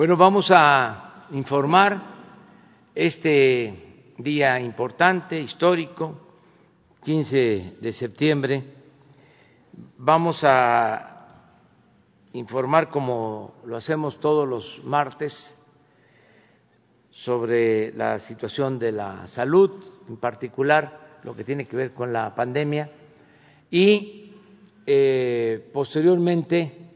Bueno, vamos a informar este día importante, histórico, 15 de septiembre. Vamos a informar, como lo hacemos todos los martes, sobre la situación de la salud, en particular lo que tiene que ver con la pandemia, y eh, posteriormente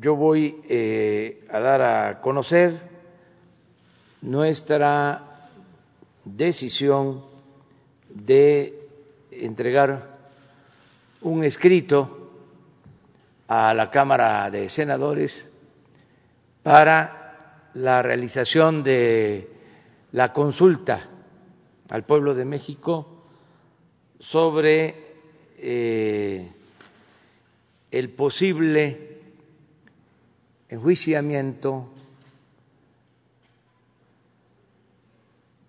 yo voy eh, a dar a conocer nuestra decisión de entregar un escrito a la Cámara de Senadores para la realización de la consulta al pueblo de México sobre eh, el posible enjuiciamiento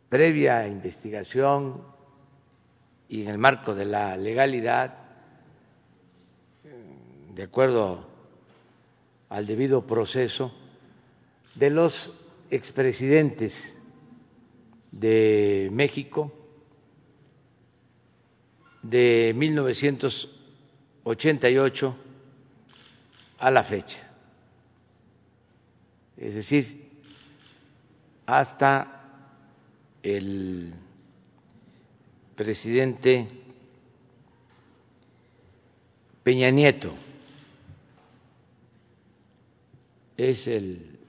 previa investigación y en el marco de la legalidad, de acuerdo al debido proceso, de los expresidentes de México de 1988 a la fecha es decir, hasta el presidente Peña Nieto, es el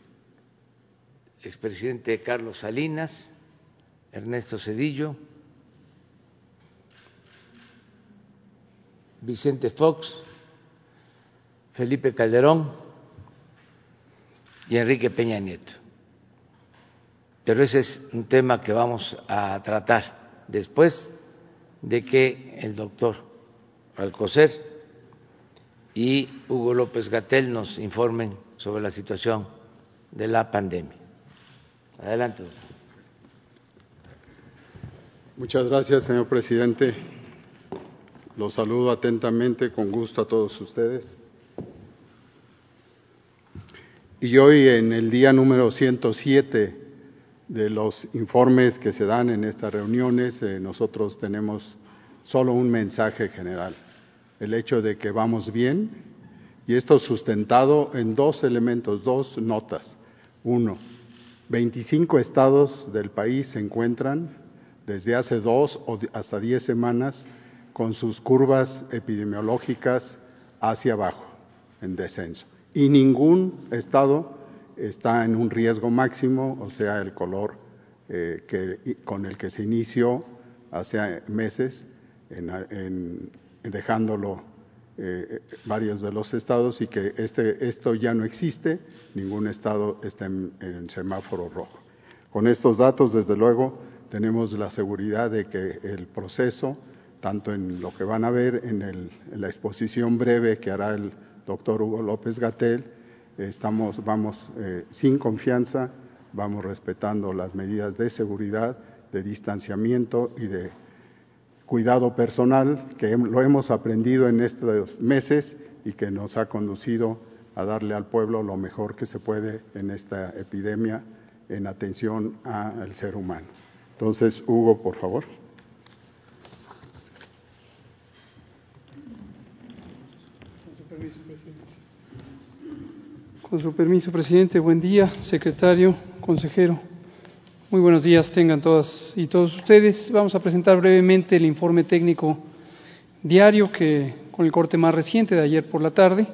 expresidente Carlos Salinas, Ernesto Cedillo, Vicente Fox, Felipe Calderón, y Enrique Peña Nieto. Pero ese es un tema que vamos a tratar después de que el doctor Alcocer y Hugo López Gatel nos informen sobre la situación de la pandemia. Adelante, doctor. Muchas gracias, señor presidente. Los saludo atentamente, con gusto a todos ustedes. Y hoy, en el día número 107 de los informes que se dan en estas reuniones, eh, nosotros tenemos solo un mensaje general, el hecho de que vamos bien, y esto sustentado en dos elementos, dos notas. Uno, 25 estados del país se encuentran desde hace dos o hasta diez semanas con sus curvas epidemiológicas hacia abajo, en descenso y ningún estado está en un riesgo máximo, o sea, el color eh, con el que se inició hace meses, dejándolo eh, varios de los estados y que este, esto ya no existe, ningún estado está en, semáforo rojo. Con estos datos, desde luego, tenemos la seguridad de que el proceso, tanto en lo que van a ver en, el, en la exposición breve que hará el doctor Hugo López Gatel, estamos, vamos eh, sin confianza, vamos respetando las medidas de seguridad, de distanciamiento y de cuidado personal que lo hemos aprendido en estos meses y que nos ha conducido a darle al pueblo lo mejor que se puede en esta epidemia en atención al ser humano. Entonces, Hugo, por favor. Con su permiso, presidente, buen día, secretario, consejero. Muy buenos días tengan todas y todos ustedes. Vamos a presentar brevemente el informe técnico diario que con el corte más reciente de ayer por la tarde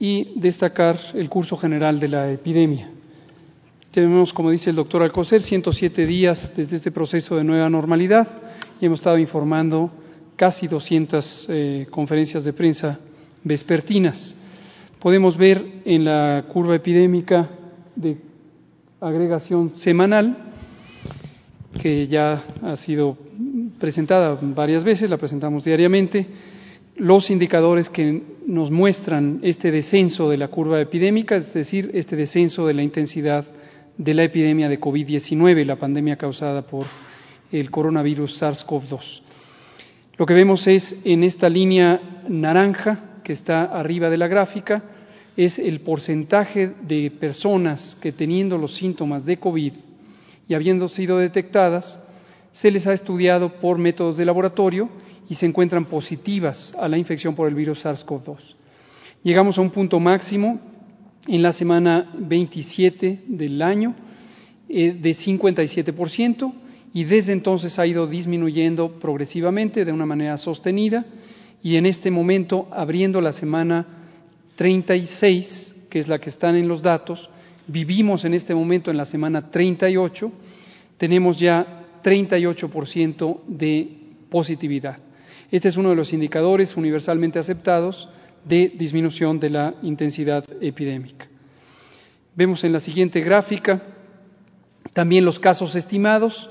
y destacar el curso general de la epidemia. Tenemos, como dice el doctor Alcocer, 107 días desde este proceso de nueva normalidad y hemos estado informando casi 200 eh, conferencias de prensa vespertinas podemos ver en la curva epidémica de agregación semanal, que ya ha sido presentada varias veces, la presentamos diariamente, los indicadores que nos muestran este descenso de la curva epidémica, es decir, este descenso de la intensidad de la epidemia de COVID-19, la pandemia causada por el coronavirus SARS-CoV-2. Lo que vemos es en esta línea naranja que está arriba de la gráfica, es el porcentaje de personas que teniendo los síntomas de COVID y habiendo sido detectadas, se les ha estudiado por métodos de laboratorio y se encuentran positivas a la infección por el virus SARS-CoV-2. Llegamos a un punto máximo en la semana 27 del año eh, de 57% y desde entonces ha ido disminuyendo progresivamente de una manera sostenida y en este momento, abriendo la semana 36, que es la que están en los datos, vivimos en este momento en la semana 38, tenemos ya 38% de positividad. Este es uno de los indicadores universalmente aceptados de disminución de la intensidad epidémica. Vemos en la siguiente gráfica también los casos estimados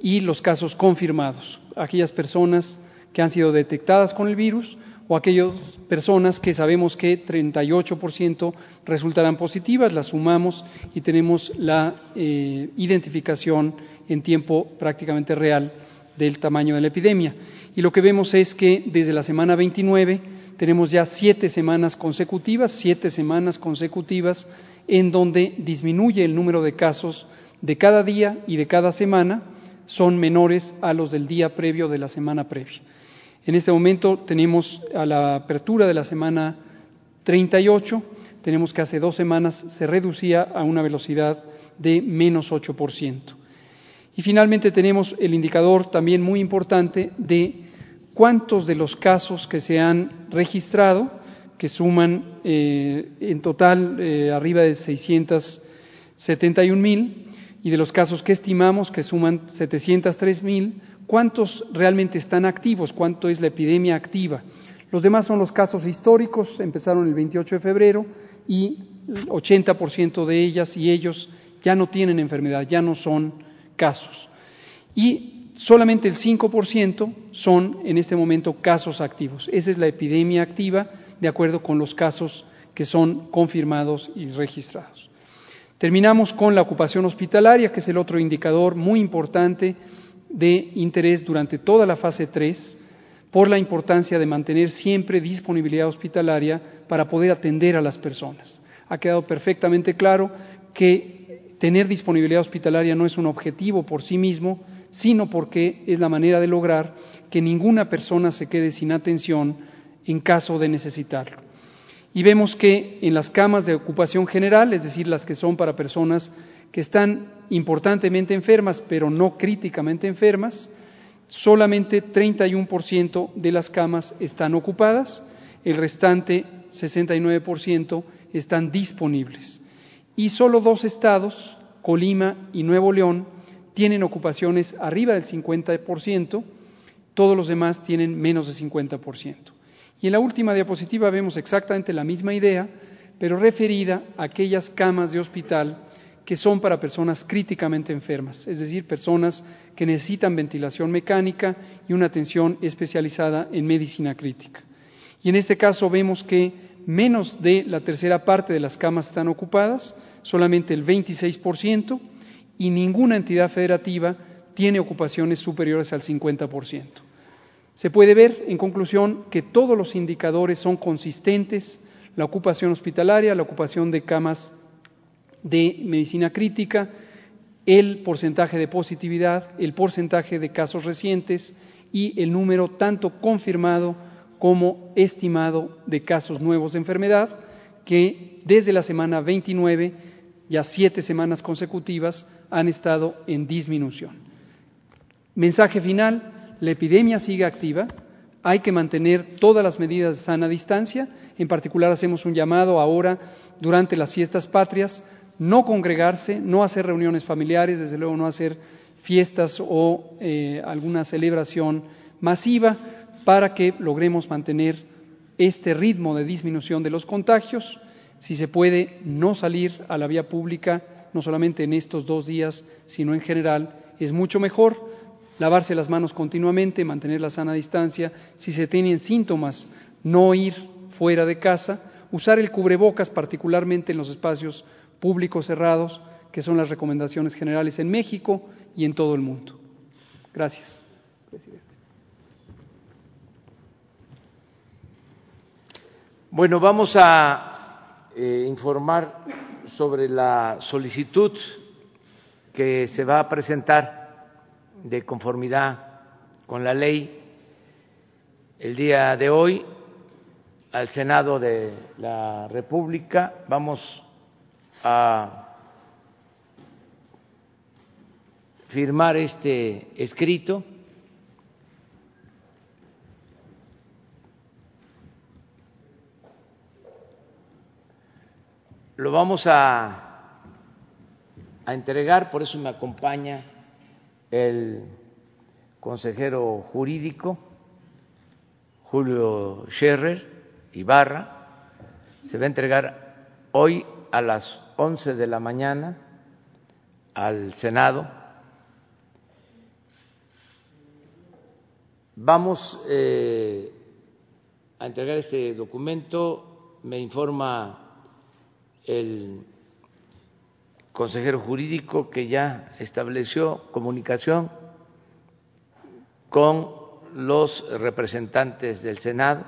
y los casos confirmados, aquellas personas que han sido detectadas con el virus o aquellas personas que sabemos que 38% resultarán positivas, las sumamos y tenemos la eh, identificación en tiempo prácticamente real del tamaño de la epidemia. Y lo que vemos es que desde la semana 29 tenemos ya siete semanas consecutivas, siete semanas consecutivas en donde disminuye el número de casos de cada día y de cada semana, son menores a los del día previo de la semana previa. En este momento tenemos a la apertura de la semana 38, tenemos que hace dos semanas se reducía a una velocidad de menos 8%. Y finalmente tenemos el indicador también muy importante de cuántos de los casos que se han registrado, que suman eh, en total eh, arriba de 671 mil, y de los casos que estimamos, que suman 703 mil, cuántos realmente están activos, cuánto es la epidemia activa. Los demás son los casos históricos, empezaron el 28 de febrero y el 80% de ellas y ellos ya no tienen enfermedad, ya no son casos. Y solamente el 5% son en este momento casos activos. Esa es la epidemia activa de acuerdo con los casos que son confirmados y registrados. Terminamos con la ocupación hospitalaria, que es el otro indicador muy importante de interés durante toda la fase 3, por la importancia de mantener siempre disponibilidad hospitalaria para poder atender a las personas. Ha quedado perfectamente claro que tener disponibilidad hospitalaria no es un objetivo por sí mismo, sino porque es la manera de lograr que ninguna persona se quede sin atención en caso de necesitarlo. Y vemos que en las camas de ocupación general, es decir, las que son para personas que están importantemente enfermas, pero no críticamente enfermas, solamente 31% de las camas están ocupadas, el restante 69% están disponibles. Y solo dos estados, Colima y Nuevo León, tienen ocupaciones arriba del 50%, todos los demás tienen menos del 50%. Y en la última diapositiva vemos exactamente la misma idea, pero referida a aquellas camas de hospital que son para personas críticamente enfermas, es decir, personas que necesitan ventilación mecánica y una atención especializada en medicina crítica. Y en este caso vemos que menos de la tercera parte de las camas están ocupadas, solamente el 26%, y ninguna entidad federativa tiene ocupaciones superiores al 50%. Se puede ver, en conclusión, que todos los indicadores son consistentes, la ocupación hospitalaria, la ocupación de camas de medicina crítica, el porcentaje de positividad, el porcentaje de casos recientes y el número tanto confirmado como estimado de casos nuevos de enfermedad, que desde la semana 29 ya siete semanas consecutivas han estado en disminución. Mensaje final, la epidemia sigue activa, hay que mantener todas las medidas de sana distancia, en particular hacemos un llamado ahora durante las fiestas patrias, no congregarse, no hacer reuniones familiares, desde luego no hacer fiestas o eh, alguna celebración masiva para que logremos mantener este ritmo de disminución de los contagios. Si se puede no salir a la vía pública, no solamente en estos dos días, sino en general, es mucho mejor lavarse las manos continuamente, mantener la sana distancia, si se tienen síntomas, no ir fuera de casa, usar el cubrebocas particularmente en los espacios públicos cerrados, que son las recomendaciones generales en México y en todo el mundo. Gracias, presidente. Bueno, vamos a eh, informar sobre la solicitud que se va a presentar de conformidad con la ley el día de hoy al Senado de la República. Vamos a firmar este escrito. Lo vamos a, a entregar, por eso me acompaña el consejero jurídico Julio Scherrer Ibarra. Se va a entregar hoy a las 11 de la mañana al Senado. Vamos eh, a entregar este documento, me informa el consejero jurídico que ya estableció comunicación con los representantes del Senado,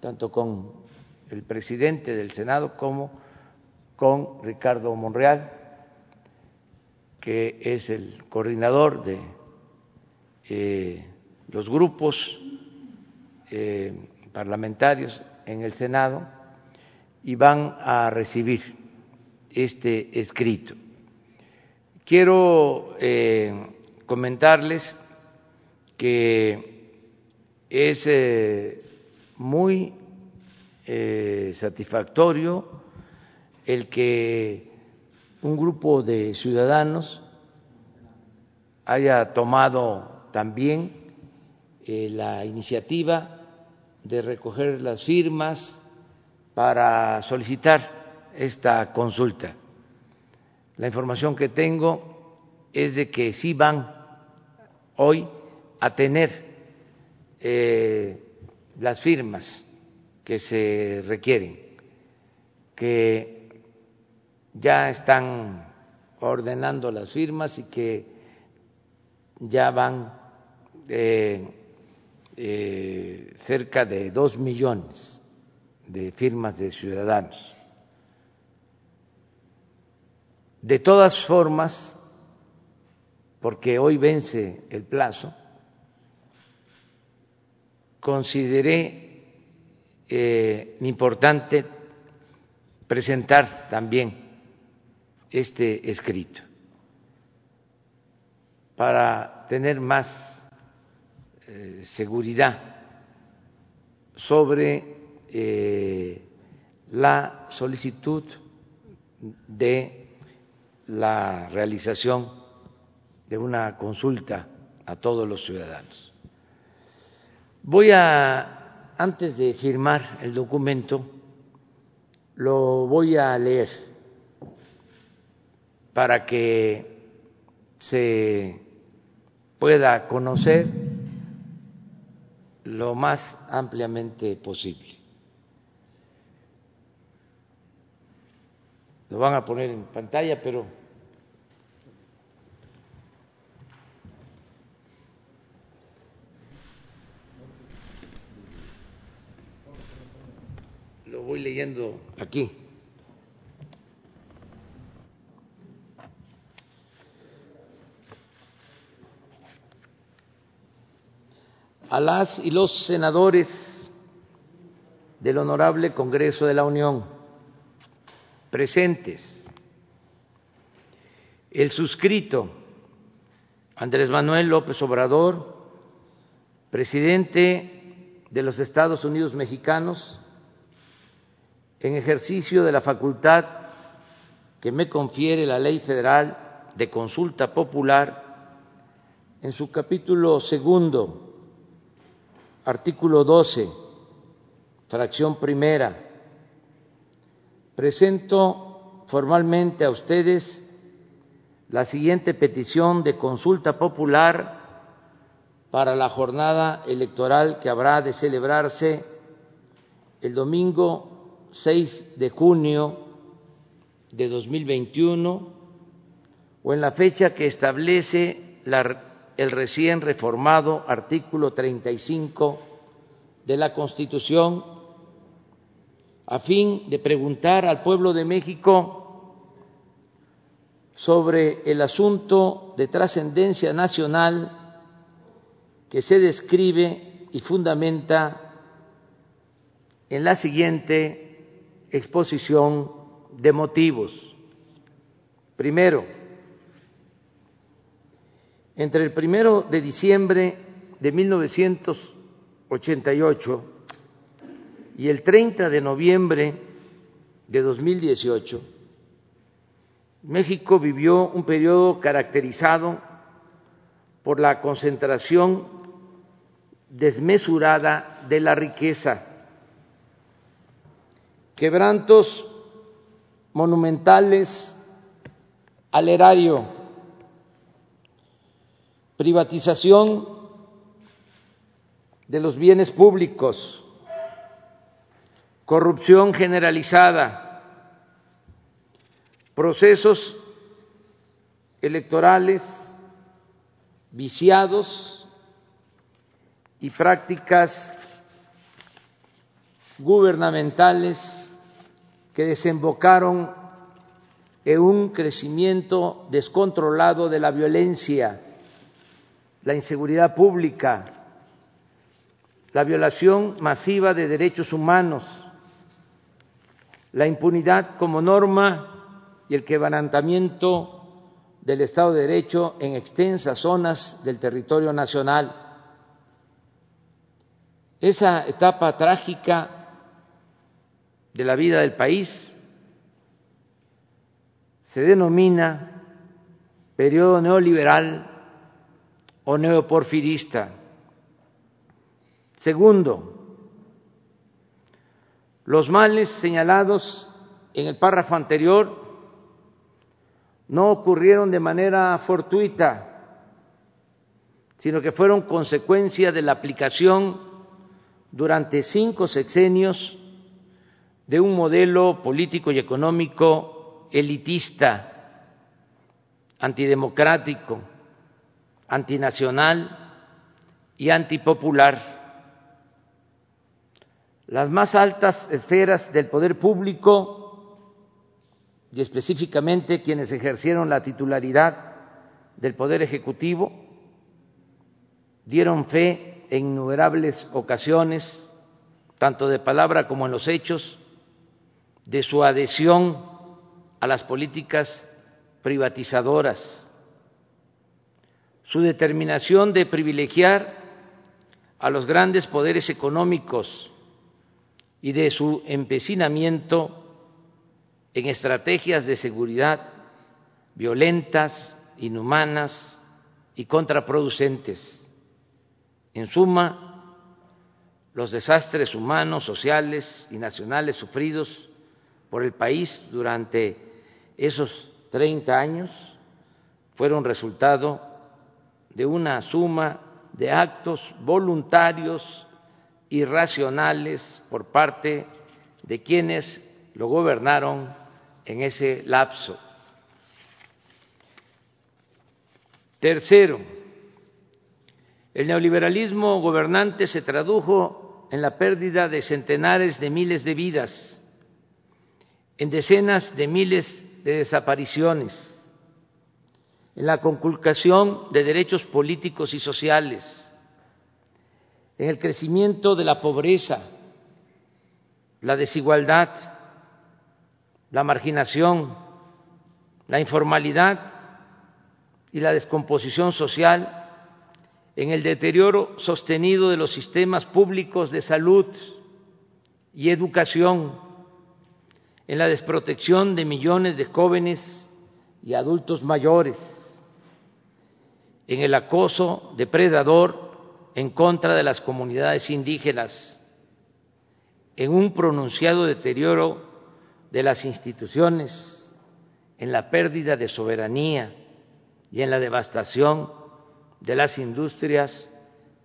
tanto con el presidente del Senado como con Ricardo Monreal, que es el coordinador de eh, los grupos eh, parlamentarios en el Senado y van a recibir este escrito. Quiero eh, comentarles que es muy satisfactorio el que un grupo de ciudadanos haya tomado también eh, la iniciativa de recoger las firmas para solicitar esta consulta. La información que tengo es de que sí van hoy a tener eh, las firmas que se requieren, que ya están ordenando las firmas y que ya van eh, eh, cerca de dos millones de firmas de ciudadanos. De todas formas, porque hoy vence el plazo, consideré eh, importante presentar también este escrito para tener más eh, seguridad sobre eh, la solicitud de la realización de una consulta a todos los ciudadanos. Voy a, antes de firmar el documento, lo voy a leer para que se pueda conocer lo más ampliamente posible. Lo van a poner en pantalla, pero lo voy leyendo aquí. A las y los senadores del Honorable Congreso de la Unión presentes, el suscrito Andrés Manuel López Obrador, presidente de los Estados Unidos mexicanos, en ejercicio de la facultad que me confiere la Ley Federal de Consulta Popular, en su capítulo segundo, Artículo 12, fracción primera. Presento formalmente a ustedes la siguiente petición de consulta popular para la jornada electoral que habrá de celebrarse el domingo 6 de junio de 2021 o en la fecha que establece la el recién reformado artículo 35 de la Constitución a fin de preguntar al pueblo de México sobre el asunto de trascendencia nacional que se describe y fundamenta en la siguiente exposición de motivos. Primero, entre el primero de diciembre de 1988 y el 30 de noviembre de 2018, México vivió un periodo caracterizado por la concentración desmesurada de la riqueza, quebrantos monumentales al erario, privatización de los bienes públicos, corrupción generalizada, procesos electorales viciados y prácticas gubernamentales que desembocaron en un crecimiento descontrolado de la violencia, la inseguridad pública, la violación masiva de derechos humanos, la impunidad como norma y el quebrantamiento del Estado de Derecho en extensas zonas del territorio nacional. Esa etapa trágica de la vida del país se denomina periodo neoliberal o neoporfirista. Segundo, los males señalados en el párrafo anterior no ocurrieron de manera fortuita, sino que fueron consecuencia de la aplicación durante cinco sexenios de un modelo político y económico elitista, antidemocrático, antinacional y antipopular. Las más altas esferas del poder público y específicamente quienes ejercieron la titularidad del Poder Ejecutivo dieron fe en innumerables ocasiones, tanto de palabra como en los hechos, de su adhesión a las políticas privatizadoras, su determinación de privilegiar a los grandes poderes económicos y de su empecinamiento en estrategias de seguridad violentas, inhumanas y contraproducentes. En suma, los desastres humanos, sociales y nacionales sufridos por el país durante esos 30 años fueron resultado de una suma de actos voluntarios y racionales por parte de quienes lo gobernaron en ese lapso. Tercero, el neoliberalismo gobernante se tradujo en la pérdida de centenares de miles de vidas en decenas de miles de desapariciones, en la conculcación de derechos políticos y sociales, en el crecimiento de la pobreza, la desigualdad, la marginación, la informalidad y la descomposición social, en el deterioro sostenido de los sistemas públicos de salud y educación, en la desprotección de millones de jóvenes y adultos mayores, en el acoso depredador en contra de las comunidades indígenas, en un pronunciado deterioro de las instituciones, en la pérdida de soberanía y en la devastación de las industrias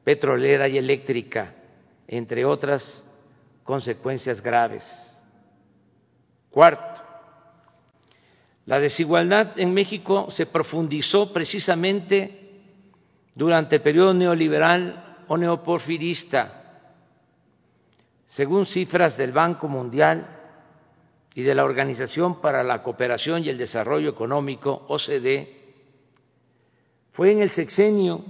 petrolera y eléctrica, entre otras consecuencias graves. Cuarto, la desigualdad en México se profundizó precisamente durante el periodo neoliberal o neoporfirista. según cifras del Banco Mundial y de la Organización para la Cooperación y el Desarrollo Económico, OCDE, fue en el sexenio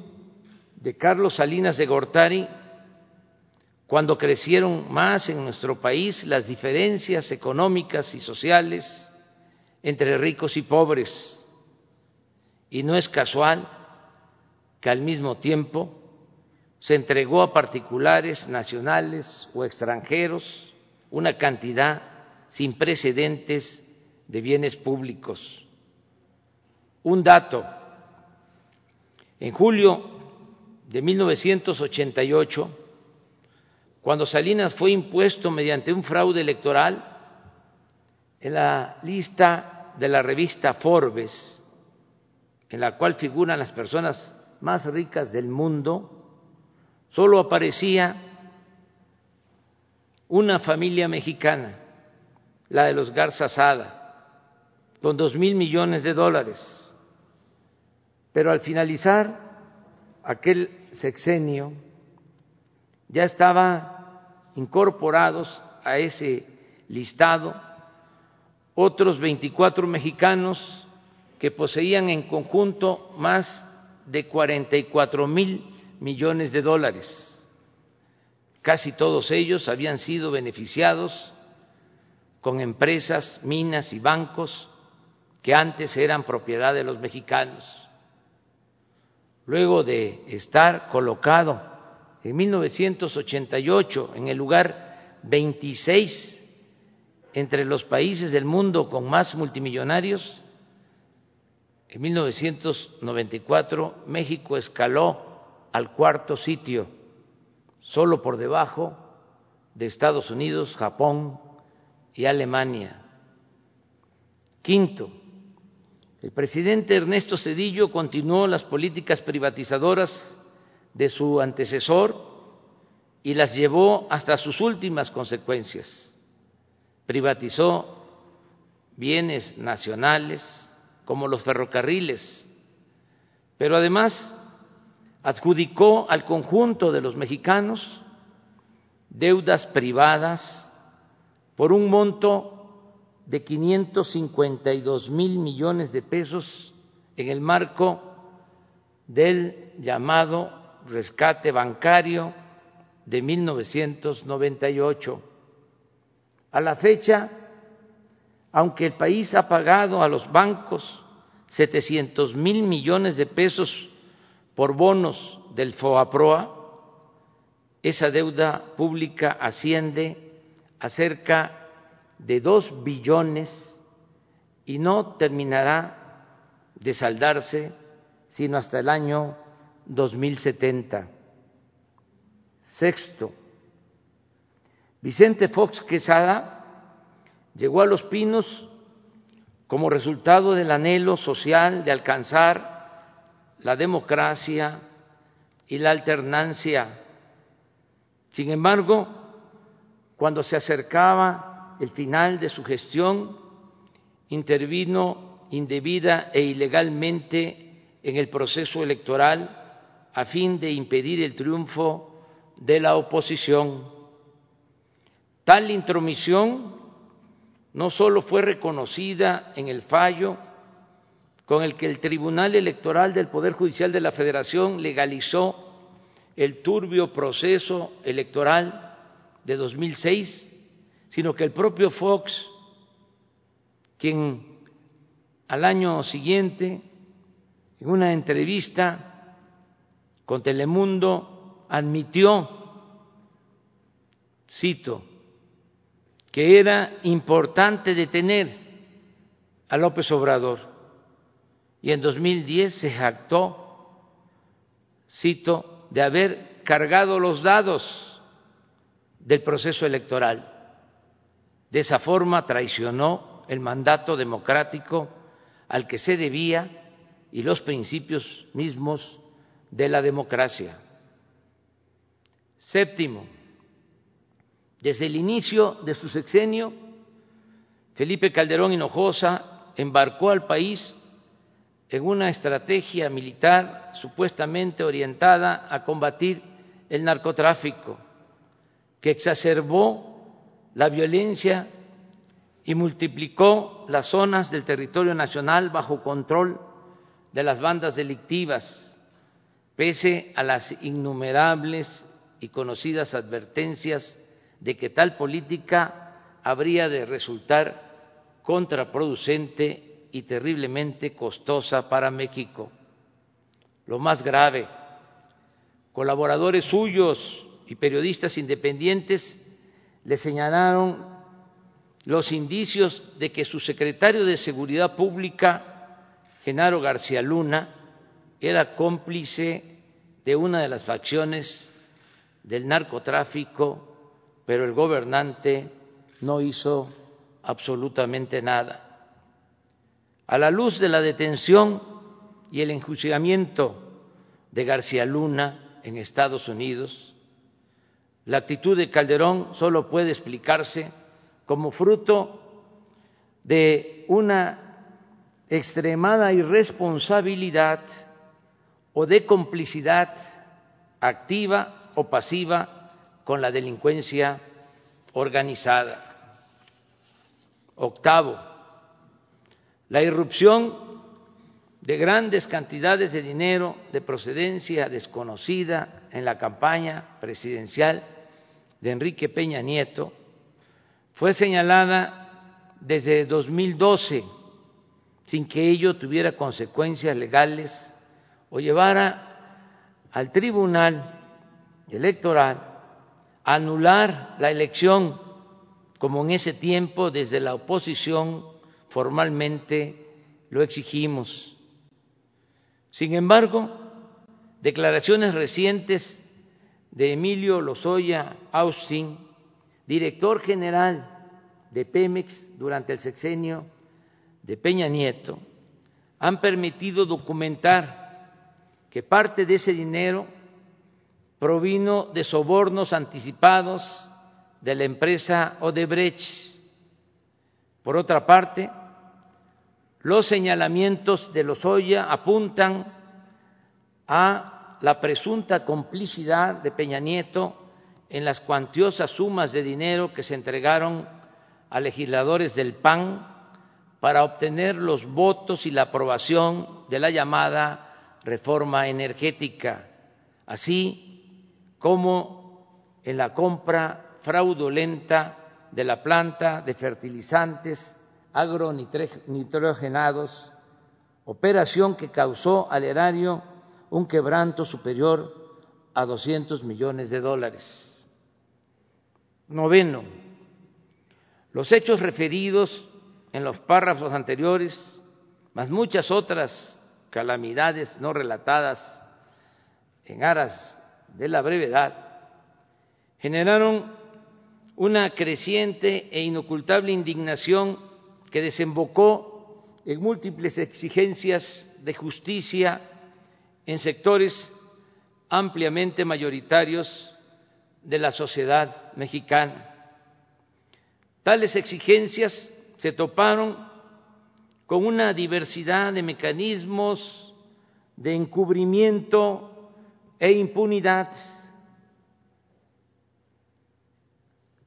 de Carlos Salinas de Gortari cuando crecieron más en nuestro país las diferencias económicas y sociales entre ricos y pobres. Y no es casual que al mismo tiempo se entregó a particulares nacionales o extranjeros una cantidad sin precedentes de bienes públicos. Un dato, en julio de 1988, cuando Salinas fue impuesto mediante un fraude electoral en la lista de la revista Forbes, en la cual figuran las personas más ricas del mundo, solo aparecía una familia mexicana, la de los Garza Sada, con dos mil millones de dólares. Pero al finalizar aquel sexenio, ya estaban incorporados a ese listado otros 24 mexicanos que poseían en conjunto más de 44 mil millones de dólares. Casi todos ellos habían sido beneficiados con empresas, minas y bancos que antes eran propiedad de los mexicanos. Luego de estar colocado en 1988 en el lugar 26 entre los países del mundo con más multimillonarios, en 1994 México escaló al cuarto sitio, solo por debajo de Estados Unidos, Japón y Alemania. Quinto, el presidente Ernesto Cedillo continuó las políticas privatizadoras de su antecesor y las llevó hasta sus últimas consecuencias. Privatizó bienes nacionales como los ferrocarriles, pero además adjudicó al conjunto de los mexicanos deudas privadas por un monto de 552 mil millones de pesos en el marco del llamado rescate bancario de 1998. A la fecha, aunque el país ha pagado a los bancos 700 mil millones de pesos por bonos del FOAPROA, esa deuda pública asciende a cerca de dos billones y no terminará de saldarse sino hasta el año 2070. Sexto, Vicente Fox Quesada llegó a Los Pinos como resultado del anhelo social de alcanzar la democracia y la alternancia. Sin embargo, cuando se acercaba el final de su gestión, intervino indebida e ilegalmente en el proceso electoral a fin de impedir el triunfo de la oposición. Tal intromisión no solo fue reconocida en el fallo con el que el Tribunal Electoral del Poder Judicial de la Federación legalizó el turbio proceso electoral de 2006, sino que el propio Fox, quien al año siguiente, en una entrevista con Telemundo, admitió, cito, que era importante detener a López Obrador y en 2010 se jactó, cito, de haber cargado los dados del proceso electoral. De esa forma traicionó el mandato democrático al que se debía y los principios mismos de la democracia. Séptimo, desde el inicio de su sexenio, Felipe Calderón Hinojosa embarcó al país en una estrategia militar supuestamente orientada a combatir el narcotráfico, que exacerbó la violencia y multiplicó las zonas del territorio nacional bajo control de las bandas delictivas, pese a las innumerables y conocidas advertencias de que tal política habría de resultar contraproducente y terriblemente costosa para México. Lo más grave, colaboradores suyos y periodistas independientes le señalaron los indicios de que su secretario de Seguridad Pública, Genaro García Luna, era cómplice de una de las facciones del narcotráfico, pero el gobernante no hizo absolutamente nada. A la luz de la detención y el enjuiciamiento de García Luna en Estados Unidos, la actitud de Calderón solo puede explicarse como fruto de una extremada irresponsabilidad o de complicidad activa o pasiva con la delincuencia organizada. Octavo, la irrupción de grandes cantidades de dinero de procedencia desconocida en la campaña presidencial de Enrique Peña Nieto fue señalada desde 2012 sin que ello tuviera consecuencias legales o llevara al Tribunal Electoral anular la elección como en ese tiempo desde la oposición formalmente lo exigimos. Sin embargo, declaraciones recientes de Emilio Lozoya Austin, director general de Pemex durante el sexenio de Peña Nieto, han permitido documentar que parte de ese dinero provino de sobornos anticipados de la empresa Odebrecht. Por otra parte, los señalamientos de Lozoya apuntan a la presunta complicidad de Peña Nieto en las cuantiosas sumas de dinero que se entregaron a legisladores del PAN para obtener los votos y la aprobación de la llamada reforma energética, así como en la compra fraudulenta de la planta de fertilizantes agronitrogenados, operación que causó al erario un quebranto superior a 200 millones de dólares. Noveno, los hechos referidos en los párrafos anteriores, más muchas otras calamidades no relatadas en aras de la brevedad, generaron una creciente e inocultable indignación que desembocó en múltiples exigencias de justicia en sectores ampliamente mayoritarios de la sociedad mexicana. Tales exigencias se toparon con una diversidad de mecanismos de encubrimiento e impunidad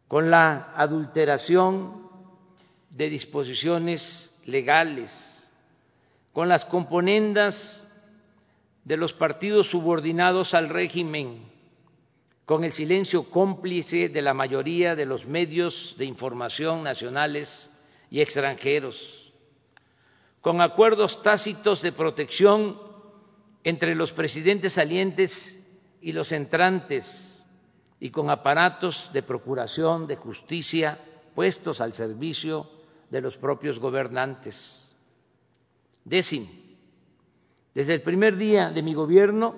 con la adulteración de disposiciones legales, con las componendas de los partidos subordinados al régimen, con el silencio cómplice de la mayoría de los medios de información nacionales y extranjeros, con acuerdos tácitos de protección entre los presidentes salientes y los entrantes, y con aparatos de procuración de justicia puestos al servicio de los propios gobernantes. Décimo, desde el primer día de mi gobierno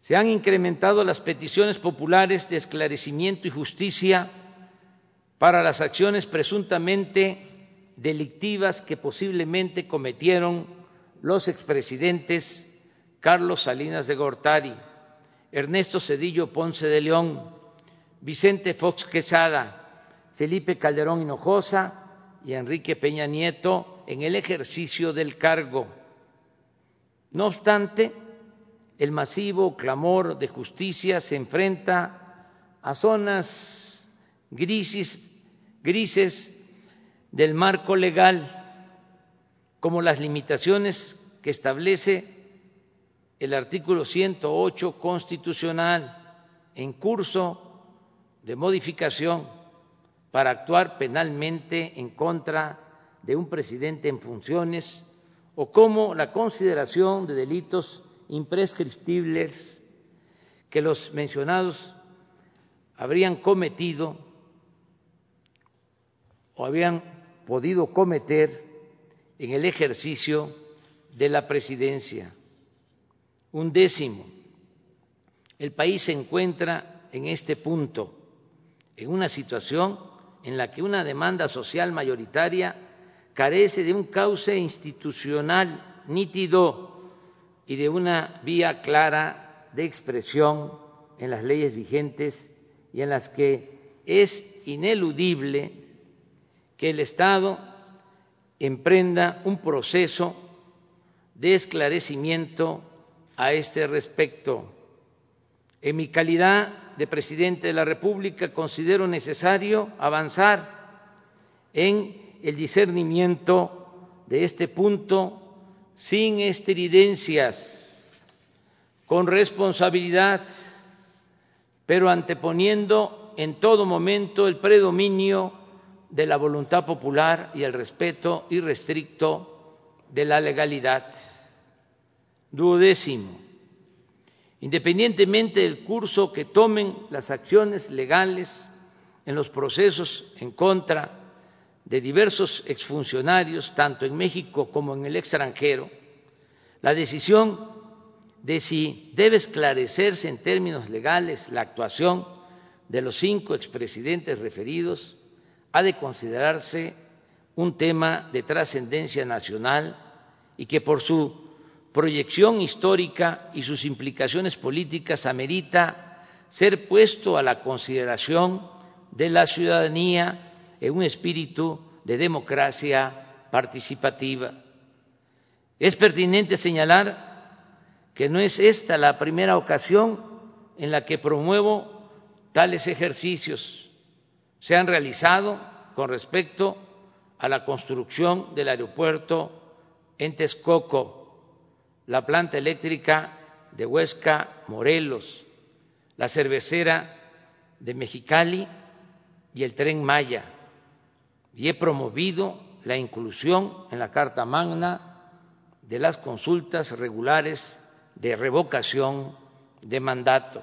se han incrementado las peticiones populares de esclarecimiento y justicia para las acciones presuntamente delictivas que posiblemente cometieron los expresidentes Carlos Salinas de Gortari, Ernesto Cedillo Ponce de León, Vicente Fox Quesada, Felipe Calderón Hinojosa y Enrique Peña Nieto en el ejercicio del cargo. No obstante, el masivo clamor de justicia se enfrenta a zonas grises, grises del marco legal, como las limitaciones que establece el artículo 108 constitucional en curso de modificación para actuar penalmente en contra de un presidente en funciones o como la consideración de delitos imprescriptibles que los mencionados habrían cometido o habían podido cometer en el ejercicio de la presidencia. Un décimo, el país se encuentra en este punto, en una situación en la que una demanda social mayoritaria carece de un cauce institucional nítido y de una vía clara de expresión en las leyes vigentes y en las que es ineludible que el Estado emprenda un proceso de esclarecimiento a este respecto. En mi calidad de presidente de la República considero necesario avanzar en el discernimiento de este punto sin estridencias, con responsabilidad, pero anteponiendo en todo momento el predominio de la voluntad popular y el respeto irrestricto de la legalidad. Duodécimo, independientemente del curso que tomen las acciones legales en los procesos en contra de diversos exfuncionarios, tanto en México como en el extranjero, la decisión de si debe esclarecerse en términos legales la actuación de los cinco expresidentes referidos ha de considerarse un tema de trascendencia nacional y que por su proyección histórica y sus implicaciones políticas amerita ser puesto a la consideración de la ciudadanía en un espíritu de democracia participativa. Es pertinente señalar que no es esta la primera ocasión en la que promuevo tales ejercicios. Se han realizado con respecto a la construcción del aeropuerto en Texcoco, la planta eléctrica de Huesca, Morelos, la cervecera de Mexicali y el tren Maya. Y he promovido la inclusión en la Carta Magna de las consultas regulares de revocación de mandato.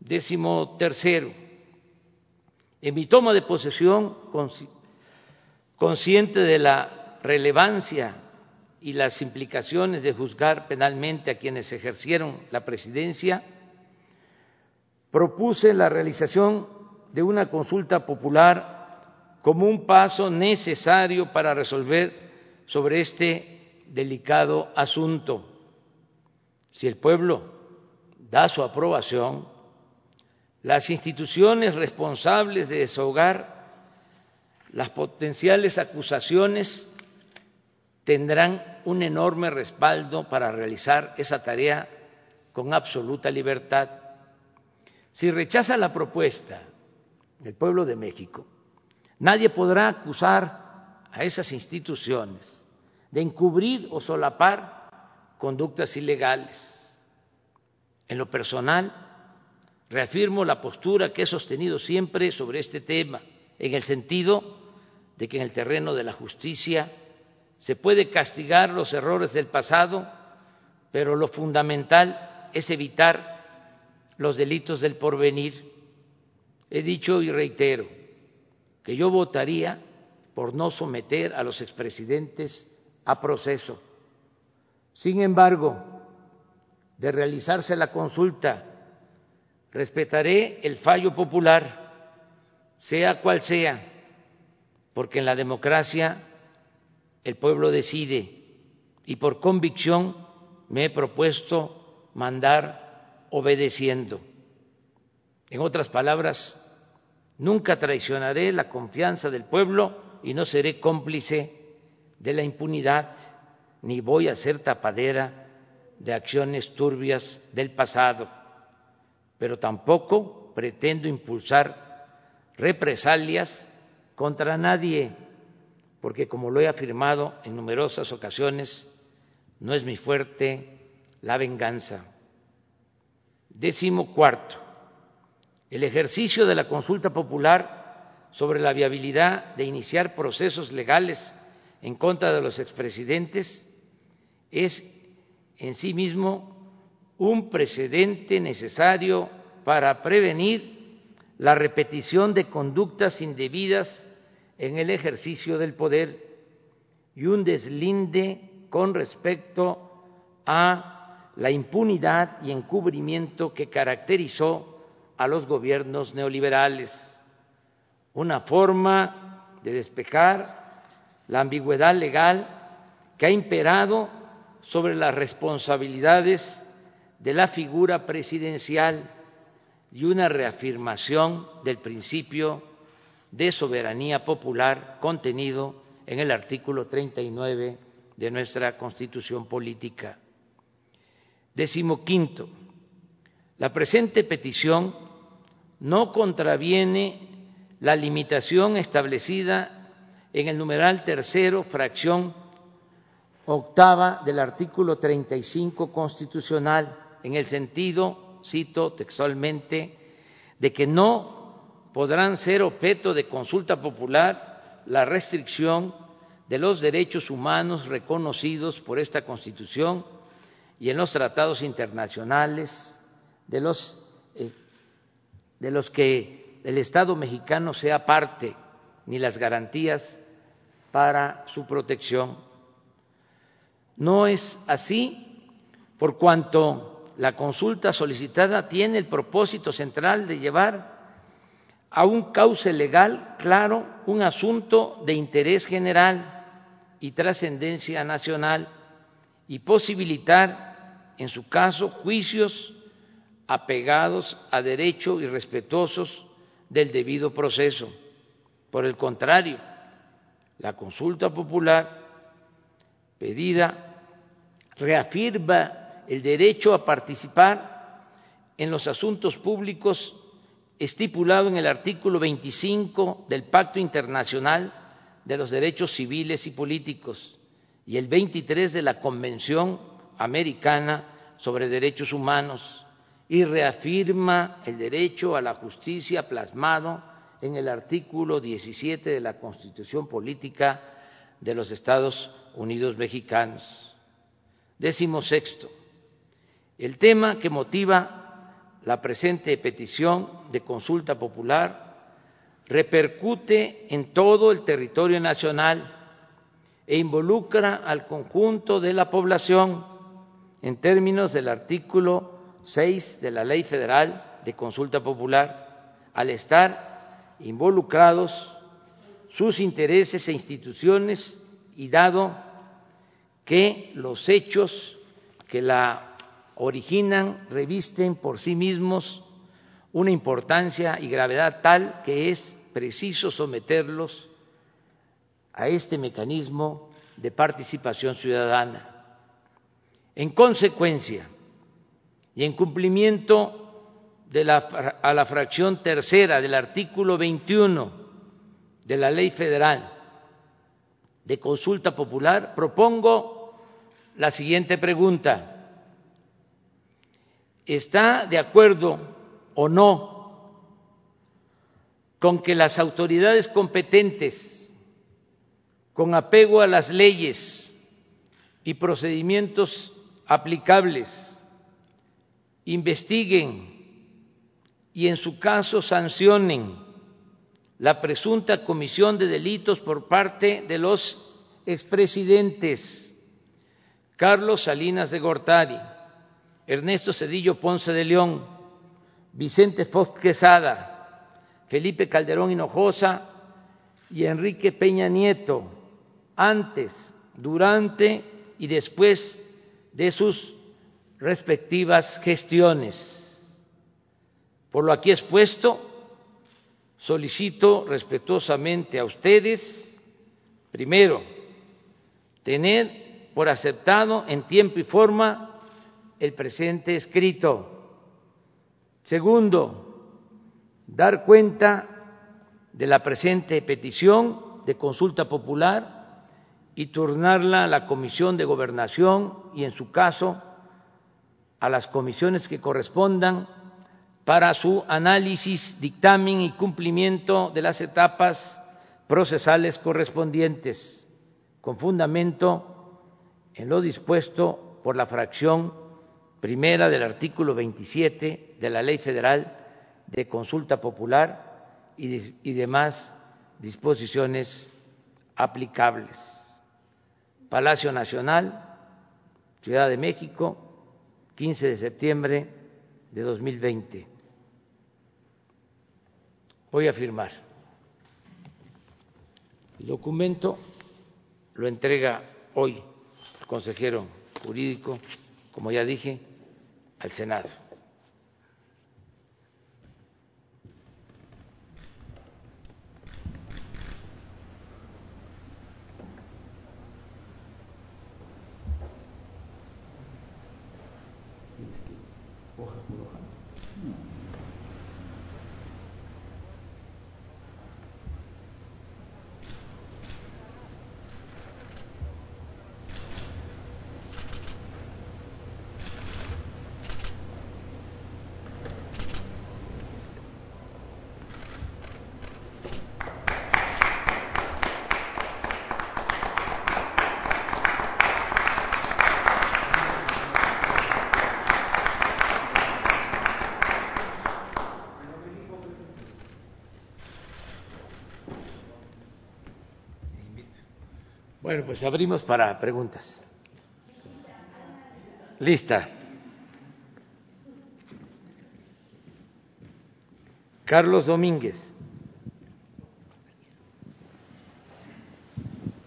Décimo tercero, en mi toma de posesión, consciente de la relevancia y las implicaciones de juzgar penalmente a quienes ejercieron la presidencia, propuse la realización de una consulta popular como un paso necesario para resolver sobre este delicado asunto. Si el pueblo da su aprobación, las instituciones responsables de desahogar las potenciales acusaciones tendrán un enorme respaldo para realizar esa tarea con absoluta libertad. Si rechaza la propuesta del pueblo de México, nadie podrá acusar a esas instituciones de encubrir o solapar conductas ilegales. En lo personal, reafirmo la postura que he sostenido siempre sobre este tema, en el sentido de que en el terreno de la justicia se puede castigar los errores del pasado, pero lo fundamental es evitar los delitos del porvenir. He dicho y reitero que yo votaría por no someter a los expresidentes a proceso. Sin embargo, de realizarse la consulta, respetaré el fallo popular, sea cual sea, porque en la democracia el pueblo decide y por convicción me he propuesto mandar obedeciendo. En otras palabras, nunca traicionaré la confianza del pueblo y no seré cómplice de la impunidad, ni voy a ser tapadera de acciones turbias del pasado, pero tampoco pretendo impulsar represalias contra nadie, porque como lo he afirmado en numerosas ocasiones, no es mi fuerte la venganza. Décimo cuarto, el ejercicio de la consulta popular sobre la viabilidad de iniciar procesos legales en contra de los expresidentes es en sí mismo un precedente necesario para prevenir la repetición de conductas indebidas en el ejercicio del poder y un deslinde con respecto a la impunidad y encubrimiento que caracterizó a los gobiernos neoliberales, una forma de despejar la ambigüedad legal que ha imperado sobre las responsabilidades de la figura presidencial y una reafirmación del principio de soberanía popular contenido en el artículo 39 de nuestra Constitución política. Décimo quinto, la presente petición no contraviene la limitación establecida en el numeral tercero, fracción octava del artículo 35 constitucional, en el sentido, cito textualmente, de que no podrán ser objeto de consulta popular la restricción de los derechos humanos reconocidos por esta Constitución y en los tratados internacionales de los, eh, de los que el Estado mexicano sea parte, ni las garantías para su protección. No es así por cuanto la consulta solicitada tiene el propósito central de llevar a un cauce legal claro un asunto de interés general y trascendencia nacional y posibilitar en su caso, juicios apegados a derecho y respetuosos del debido proceso. Por el contrario, la consulta popular pedida reafirma el derecho a participar en los asuntos públicos estipulado en el artículo 25 del Pacto Internacional de los Derechos Civiles y Políticos y el 23 de la Convención Americana sobre Derechos Humanos y reafirma el derecho a la justicia plasmado en el artículo 17 de la Constitución Política de los Estados Unidos Mexicanos. Décimo sexto, el tema que motiva la presente petición de consulta popular repercute en todo el territorio nacional e involucra al conjunto de la población en términos del artículo 6 de la Ley Federal de Consulta Popular, al estar involucrados sus intereses e instituciones y dado que los hechos que la originan revisten por sí mismos una importancia y gravedad tal que es preciso someterlos a este mecanismo de participación ciudadana. En consecuencia, y en cumplimiento de la, a la fracción tercera del artículo 21 de la Ley Federal de Consulta Popular, propongo la siguiente pregunta. ¿Está de acuerdo o no con que las autoridades competentes, con apego a las leyes y procedimientos aplicables, investiguen y en su caso sancionen la presunta comisión de delitos por parte de los expresidentes Carlos Salinas de Gortari, Ernesto Cedillo Ponce de León, Vicente Fox Quesada, Felipe Calderón Hinojosa y Enrique Peña Nieto, antes, durante y después de sus respectivas gestiones. Por lo aquí expuesto, solicito respetuosamente a ustedes, primero, tener por aceptado en tiempo y forma el presente escrito. Segundo, dar cuenta de la presente petición de consulta popular y turnarla a la Comisión de Gobernación y, en su caso, a las comisiones que correspondan para su análisis, dictamen y cumplimiento de las etapas procesales correspondientes, con fundamento en lo dispuesto por la fracción primera del artículo 27 de la Ley Federal de Consulta Popular y, demás disposiciones aplicables. Palacio Nacional, Ciudad de México, 15 de septiembre de 2020. Voy a firmar. El documento lo entrega hoy el consejero jurídico, como ya dije, al Senado. Bueno, pues abrimos para preguntas. Lista. Carlos Domínguez.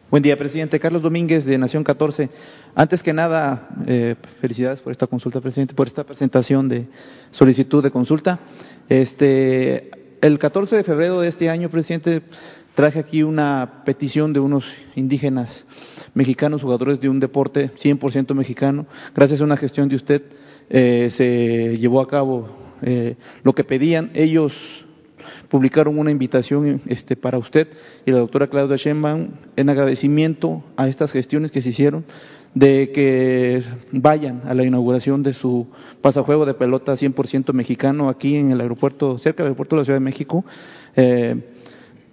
Buen día, presidente. Carlos Domínguez, de Nación 14. Antes que nada, eh, felicidades por esta consulta, presidente, por esta presentación de solicitud de consulta. Este, el 14 de febrero de este año, presidente, Traje aquí una petición de unos indígenas mexicanos, jugadores de un deporte 100% mexicano. Gracias a una gestión de usted eh, se llevó a cabo eh, lo que pedían. Ellos publicaron una invitación este, para usted y la doctora Claudia Sheinbaum en agradecimiento a estas gestiones que se hicieron de que vayan a la inauguración de su pasajuego de pelota 100% mexicano aquí en el aeropuerto, cerca del aeropuerto de la Ciudad de México. Eh,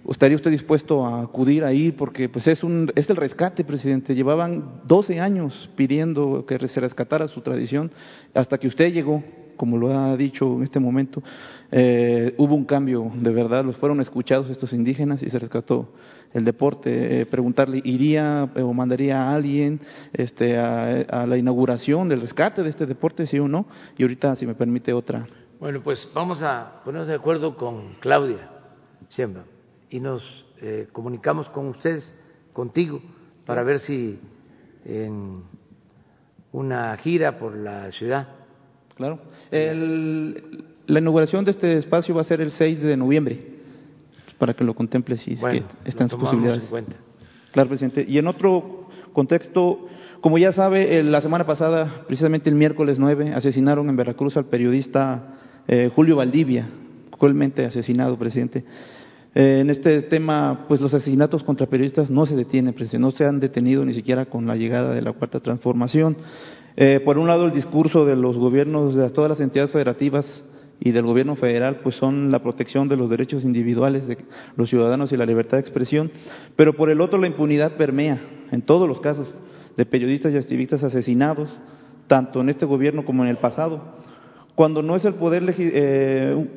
¿Estaría usted dispuesto a acudir ahí? Porque pues es, un, es el rescate, presidente. Llevaban 12 años pidiendo que se rescatara su tradición hasta que usted llegó, como lo ha dicho en este momento. Eh, hubo un cambio de verdad, los fueron escuchados estos indígenas y se rescató el deporte. Eh, preguntarle, ¿iría o mandaría a alguien este, a, la inauguración del rescate de este deporte, sí o no? Y ahorita, si me permite, otra. Bueno, pues vamos a ponernos de acuerdo con Claudia siempre y nos eh, comunicamos con ustedes, contigo, para ver si en una gira por la ciudad. Claro. la inauguración de este espacio va a ser el 6 de noviembre, para que lo contemple si es que están sus posibilidades. Claro, presidente. Y en otro contexto, como ya sabe, la semana pasada, precisamente el miércoles 9, asesinaron en Veracruz al periodista eh, Julio Valdivia, cruelmente asesinado, presidente. Eh, en este tema, pues los asesinatos contra periodistas no se detienen, no se han detenido ni siquiera con la llegada de la cuarta transformación. Eh, por un lado, el discurso de los gobiernos de todas las entidades federativas y del gobierno federal, pues son la protección de los derechos individuales de los ciudadanos y la libertad de expresión, pero por el otro, la impunidad permea en todos los casos de periodistas y activistas asesinados, tanto en este gobierno como en el pasado. Cuando no es el poder eh,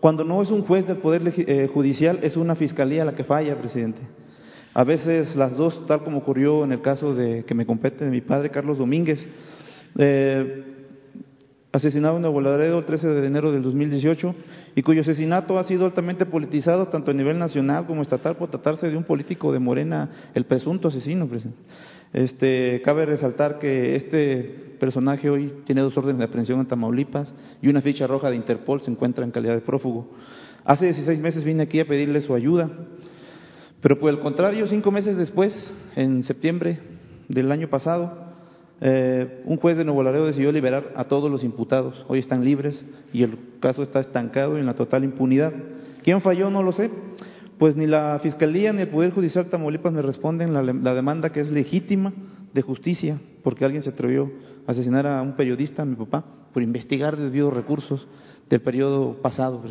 cuando no es un juez del Poder eh, Judicial, es una fiscalía la que falla, presidente. A veces las dos, tal como ocurrió en el caso de que me compete de mi padre, Carlos Domínguez, eh, asesinado en Nuevo Laredo el 13 de enero del 2018 y cuyo asesinato ha sido altamente politizado tanto a nivel nacional como estatal por tratarse de un político de Morena, el presunto asesino, presidente. Este, cabe resaltar que este personaje hoy tiene dos órdenes de aprehensión en Tamaulipas y una ficha roja de Interpol, se encuentra en calidad de prófugo. Hace 16 meses vine aquí a pedirle su ayuda, pero por el contrario, cinco meses después, en septiembre del año pasado, Eh, un juez de Nuevo Laredo decidió liberar a todos los imputados. Hoy están libres y el caso está estancado en la total impunidad. ¿Quién falló? No lo sé. Pues ni la Fiscalía ni el Poder Judicial Tamaulipas me responden la, la demanda que es legítima de justicia, porque alguien se atrevió a asesinar a un periodista, a mi papá, por investigar desvío de recursos del periodo pasado.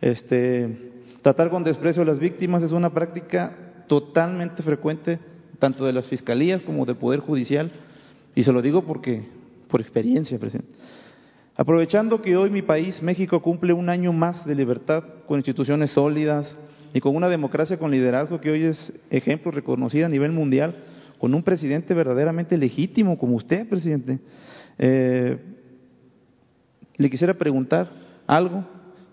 Este, tratar con desprecio a las víctimas es una práctica totalmente frecuente tanto de las fiscalías como del Poder Judicial, y se lo digo porque por experiencia, presidente. Aprovechando que hoy mi país, México, cumple un año más de libertad con instituciones sólidas y con una democracia con liderazgo que hoy es ejemplo reconocido a nivel mundial, con un presidente verdaderamente legítimo como usted, presidente, eh, le quisiera preguntar algo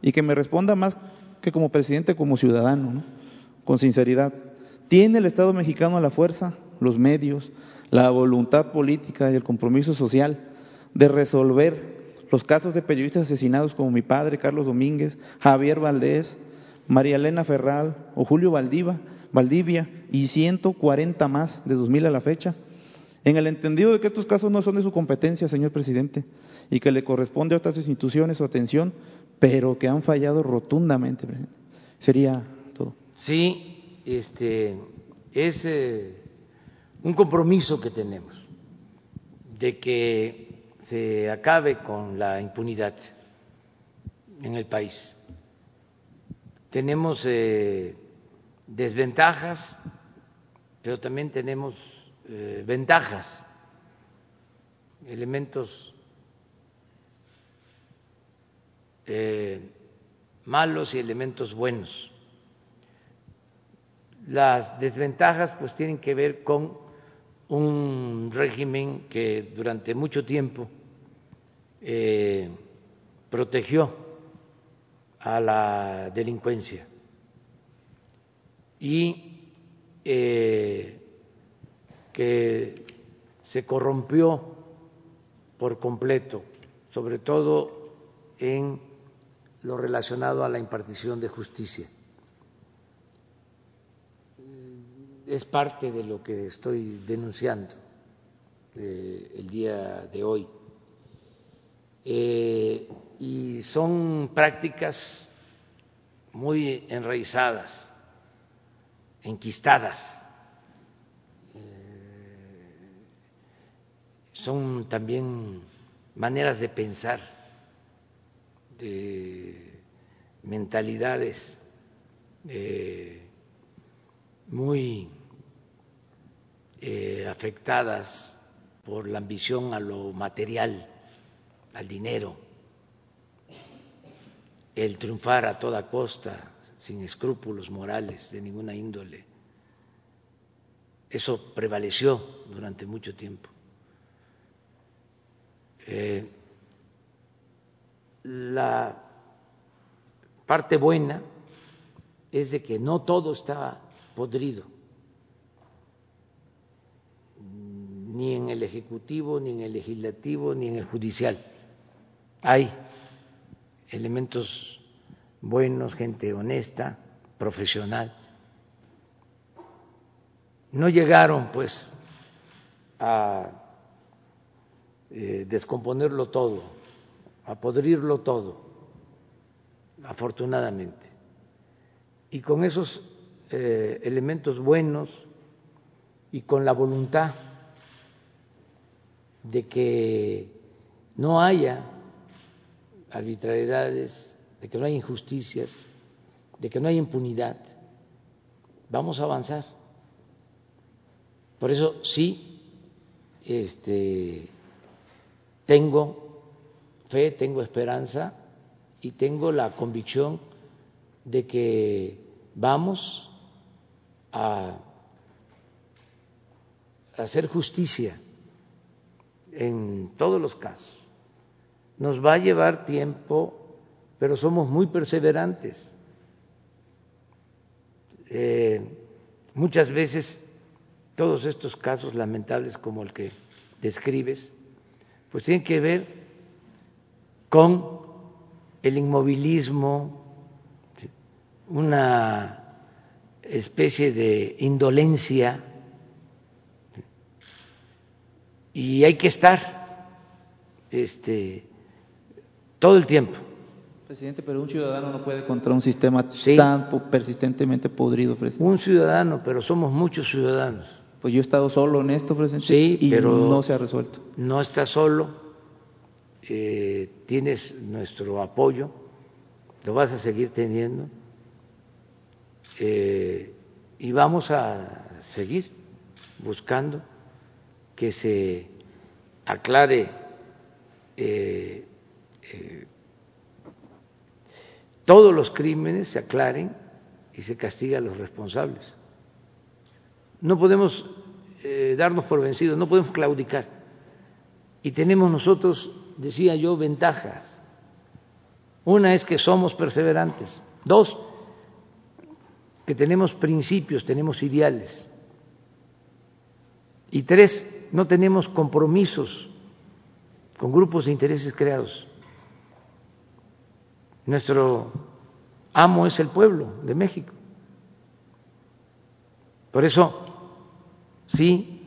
y que me responda más que como presidente, como ciudadano, con sinceridad. ¿Tiene el Estado mexicano la fuerza, los medios, la voluntad política y el compromiso social de resolver los casos de periodistas asesinados como mi padre, Carlos Domínguez, Javier Valdés, María Elena Ferral o Julio Valdiva, Valdivia y 140 más de 2000 a la fecha? En el entendido de que estos casos no son de su competencia, señor presidente, y que le corresponde a otras instituciones su atención, pero que han fallado rotundamente, presidente. Sería todo. Sí, este, es eh, un compromiso que tenemos de que se acabe con la impunidad en el país. Tenemos eh, desventajas, pero también tenemos eh, ventajas, elementos malos y elementos buenos. Las desventajas pues tienen que ver con un régimen que durante mucho tiempo eh, protegió a la delincuencia y eh, que se corrompió por completo, sobre todo en lo relacionado a la impartición de justicia. es parte de lo que estoy denunciando eh, el día de hoy. Eh, y son prácticas muy enraizadas, enquistadas. Eh, son también maneras de pensar, de mentalidades muy eh, afectadas por la ambición a lo material, al dinero, el triunfar a toda costa, sin escrúpulos morales de ninguna índole. Eso prevaleció durante mucho tiempo. Eh, la parte buena es de que no todo está podrido, ni en el Ejecutivo, ni en el Legislativo, ni en el Judicial. Hay elementos buenos, gente honesta, profesional. No llegaron, pues, a eh, descomponerlo todo, a podrirlo todo, afortunadamente. Y con esos eh, elementos buenos y con la voluntad de que no haya arbitrariedades, de que no haya injusticias, de que no haya impunidad, vamos a avanzar. Por eso sí, este, tengo fe, tengo esperanza y tengo la convicción de que vamos a hacer justicia en todos los casos. Nos va a llevar tiempo, pero somos muy perseverantes. Eh, muchas veces todos estos casos lamentables como el que describes, pues tienen que ver con el inmovilismo, una especie de indolencia y hay que estar este, todo el tiempo. Presidente, pero un ciudadano no puede contra un sistema tan persistentemente podrido, presidente. Un ciudadano, pero somos muchos ciudadanos. Pues yo he estado solo en esto, presidente, sí, y pero no se ha resuelto. No está solo, eh, tienes nuestro apoyo, lo vas a seguir teniendo, eh, y vamos a seguir buscando que se aclare eh, eh, todos los crímenes se aclaren y se castiga a los responsables. No podemos eh, darnos por vencidos, no podemos claudicar. Y tenemos nosotros, decía yo, ventajas. Una es que somos perseverantes. Dos, que tenemos principios, tenemos ideales. Y tres, no tenemos compromisos con grupos de intereses creados. Nuestro amo es el pueblo de México. Por eso, sí,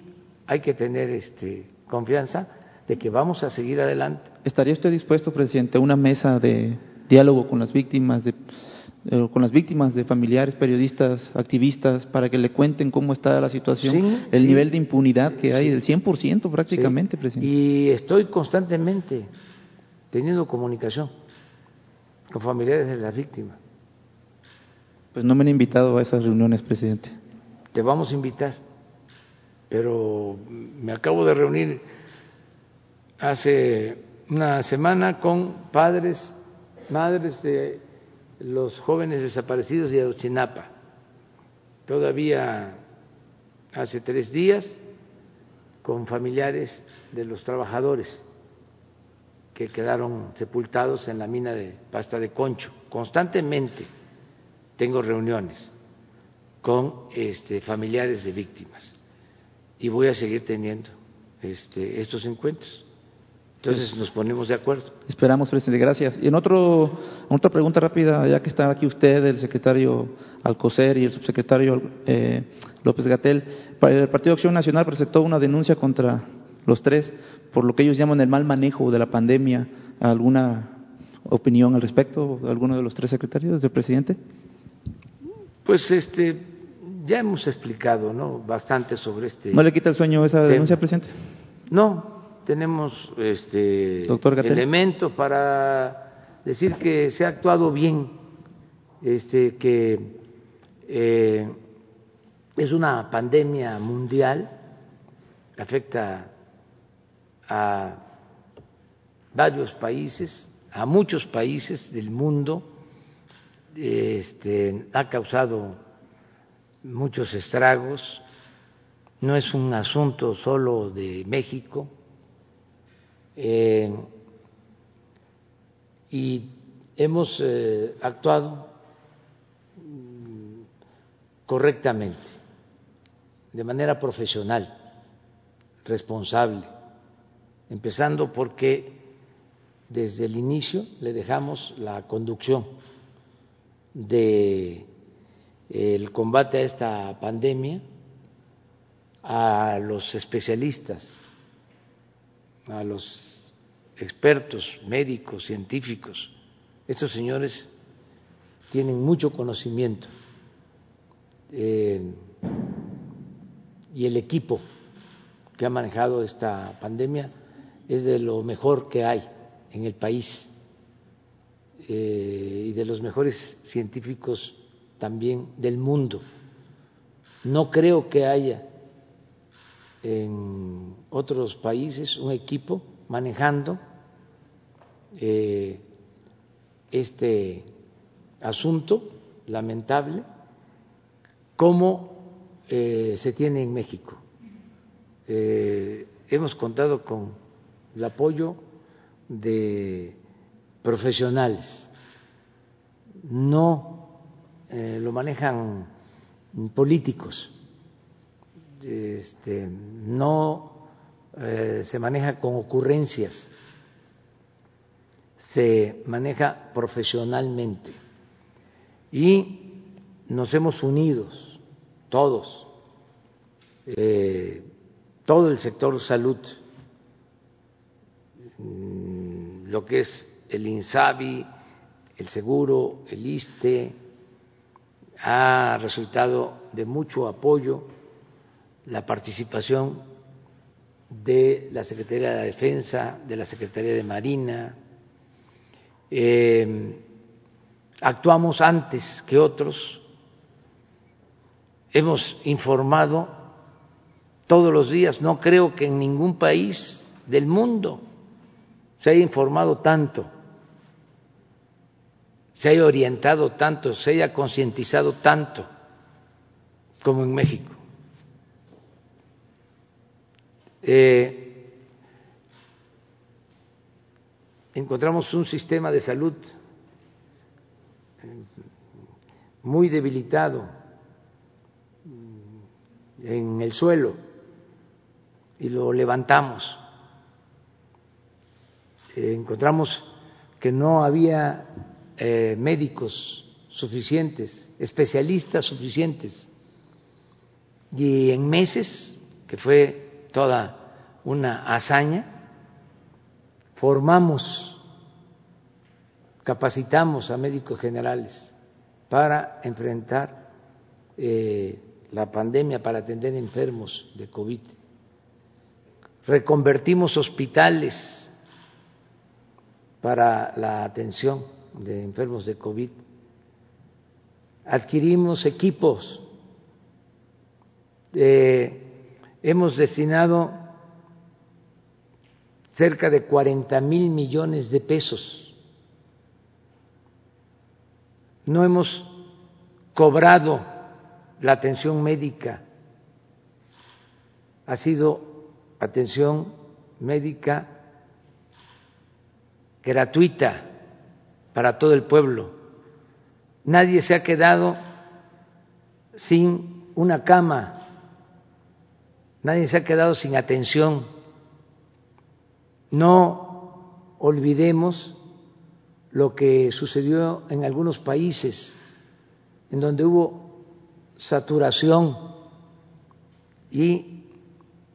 hay que tener este, confianza de que vamos a seguir adelante. ¿Estaría usted dispuesto, presidente, a una mesa de diálogo con las víctimas de eh, con las víctimas de familiares, periodistas, activistas, para que le cuenten cómo está la situación, el nivel de impunidad que hay, del 100% prácticamente, presidente. Y estoy constantemente teniendo comunicación con familiares de las víctimas. Pues no me han invitado a esas reuniones, presidente. Te vamos a invitar, pero me acabo de reunir hace una semana con padres, madres de los jóvenes desaparecidos de Ayotzinapa. Todavía hace tres días con familiares de los trabajadores que quedaron sepultados en la mina de pasta de concho. Constantemente tengo reuniones con este, familiares de víctimas y voy a seguir teniendo este, estos encuentros. Entonces nos ponemos de acuerdo. Esperamos, presidente, gracias. Y en otro, otra pregunta rápida, ya que está aquí usted, el secretario Alcocer y el subsecretario eh, López Gatel, el Partido Acción Nacional presentó una denuncia contra los tres por lo que ellos llaman el mal manejo de la pandemia. ¿Alguna opinión al respecto de alguno de los tres secretarios del presidente? Pues este, ya hemos explicado, ¿no? Bastante sobre este. ¿No le quita el sueño esa denuncia, presidente? No, tenemos este, elementos para decir que se ha actuado bien, este, que eh, es una pandemia mundial, que afecta a varios países, a muchos países del mundo, este, ha causado muchos estragos, no es un asunto solo de México, eh, y hemos eh, actuado mm, correctamente, de manera profesional, responsable, empezando porque desde el inicio le dejamos la conducción de el combate a esta pandemia a los especialistas a los expertos médicos, científicos. Estos señores tienen mucho conocimiento eh, y el equipo que ha manejado esta pandemia es de lo mejor que hay en el país eh, y de los mejores científicos también del mundo. No creo que haya en otros países un equipo manejando eh, este asunto lamentable como eh, se tiene en México. Hemos contado con el apoyo de profesionales, no lo manejan políticos. Este, no eh, se maneja con ocurrencias, se maneja profesionalmente. Y nos hemos unido todos, eh, todo el sector salud lo que es el INSABI, el seguro, el ISTE, ha resultado de mucho apoyo la participación de la Secretaría de la Defensa, de la Secretaría de Marina. Eh, actuamos antes que otros, hemos informado todos los días, no creo que en ningún país del mundo se haya informado tanto, se haya orientado tanto, se haya concientizado tanto como en México. Eh, encontramos un sistema de salud muy debilitado en el suelo y lo levantamos. Encontramos que no había eh, médicos suficientes, especialistas suficientes. Y en meses, que fue toda una hazaña, formamos, capacitamos a médicos generales para enfrentar eh, la pandemia, para atender enfermos de COVID. Reconvertimos hospitales para la atención de enfermos de COVID. Adquirimos equipos. Eh, hemos destinado cerca de 40 mil millones de pesos. No hemos cobrado la atención médica. Ha sido atención médica gratuita para todo el pueblo. Nadie se ha quedado sin una cama, nadie se ha quedado sin atención. No olvidemos lo que sucedió en algunos países en donde hubo saturación y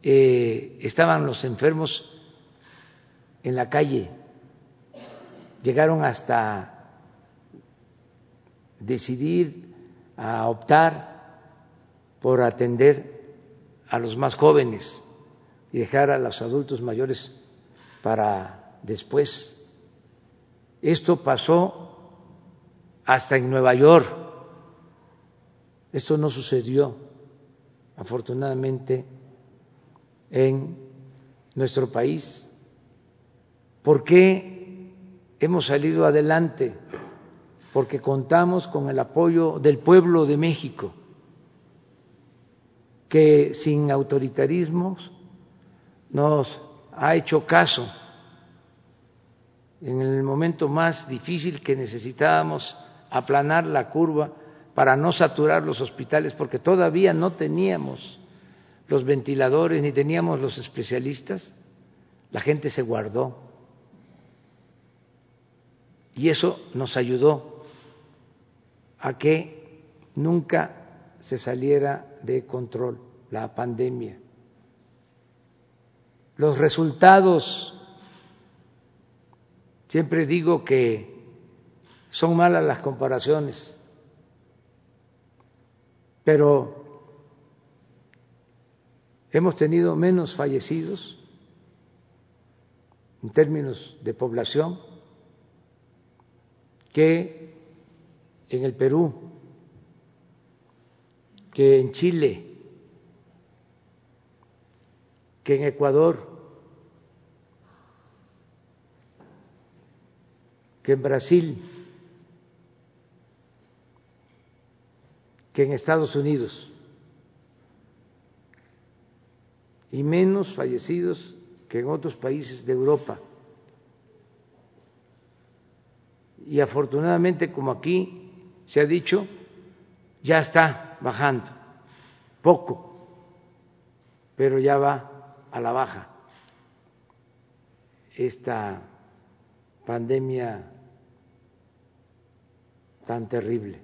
eh, estaban los enfermos en la calle, llegaron hasta decidir a optar por atender a los más jóvenes y dejar a los adultos mayores para después. Esto pasó hasta en Nueva York esto no sucedió, afortunadamente, en nuestro país. ¿Por qué hemos salido adelante? Porque contamos con el apoyo del pueblo de México, que sin autoritarismos nos ha hecho caso en el momento más difícil que necesitábamos aplanar la curva para no saturar los hospitales, porque todavía no teníamos los ventiladores ni teníamos los especialistas, la gente se guardó. Y eso nos ayudó a que nunca se saliera de control la pandemia. Los resultados, siempre digo que son malas las comparaciones pero hemos tenido menos fallecidos en términos de población que en el Perú, que en Chile, que en Ecuador, que en Brasil. que en Estados Unidos y menos fallecidos que en otros países de Europa. Y afortunadamente, como aquí se ha dicho, ya está bajando, poco, pero ya va a la baja esta pandemia tan terrible.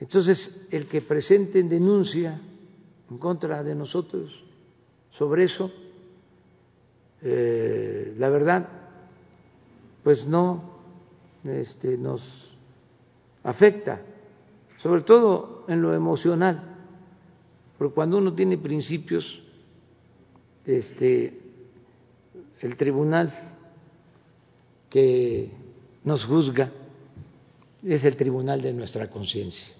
Entonces, el que presenten denuncia en contra de nosotros sobre eso, eh, la verdad pues no este, nos afecta, sobre todo en lo emocional, porque cuando uno tiene principios, este, el tribunal que nos juzga es el tribunal de nuestra conciencia.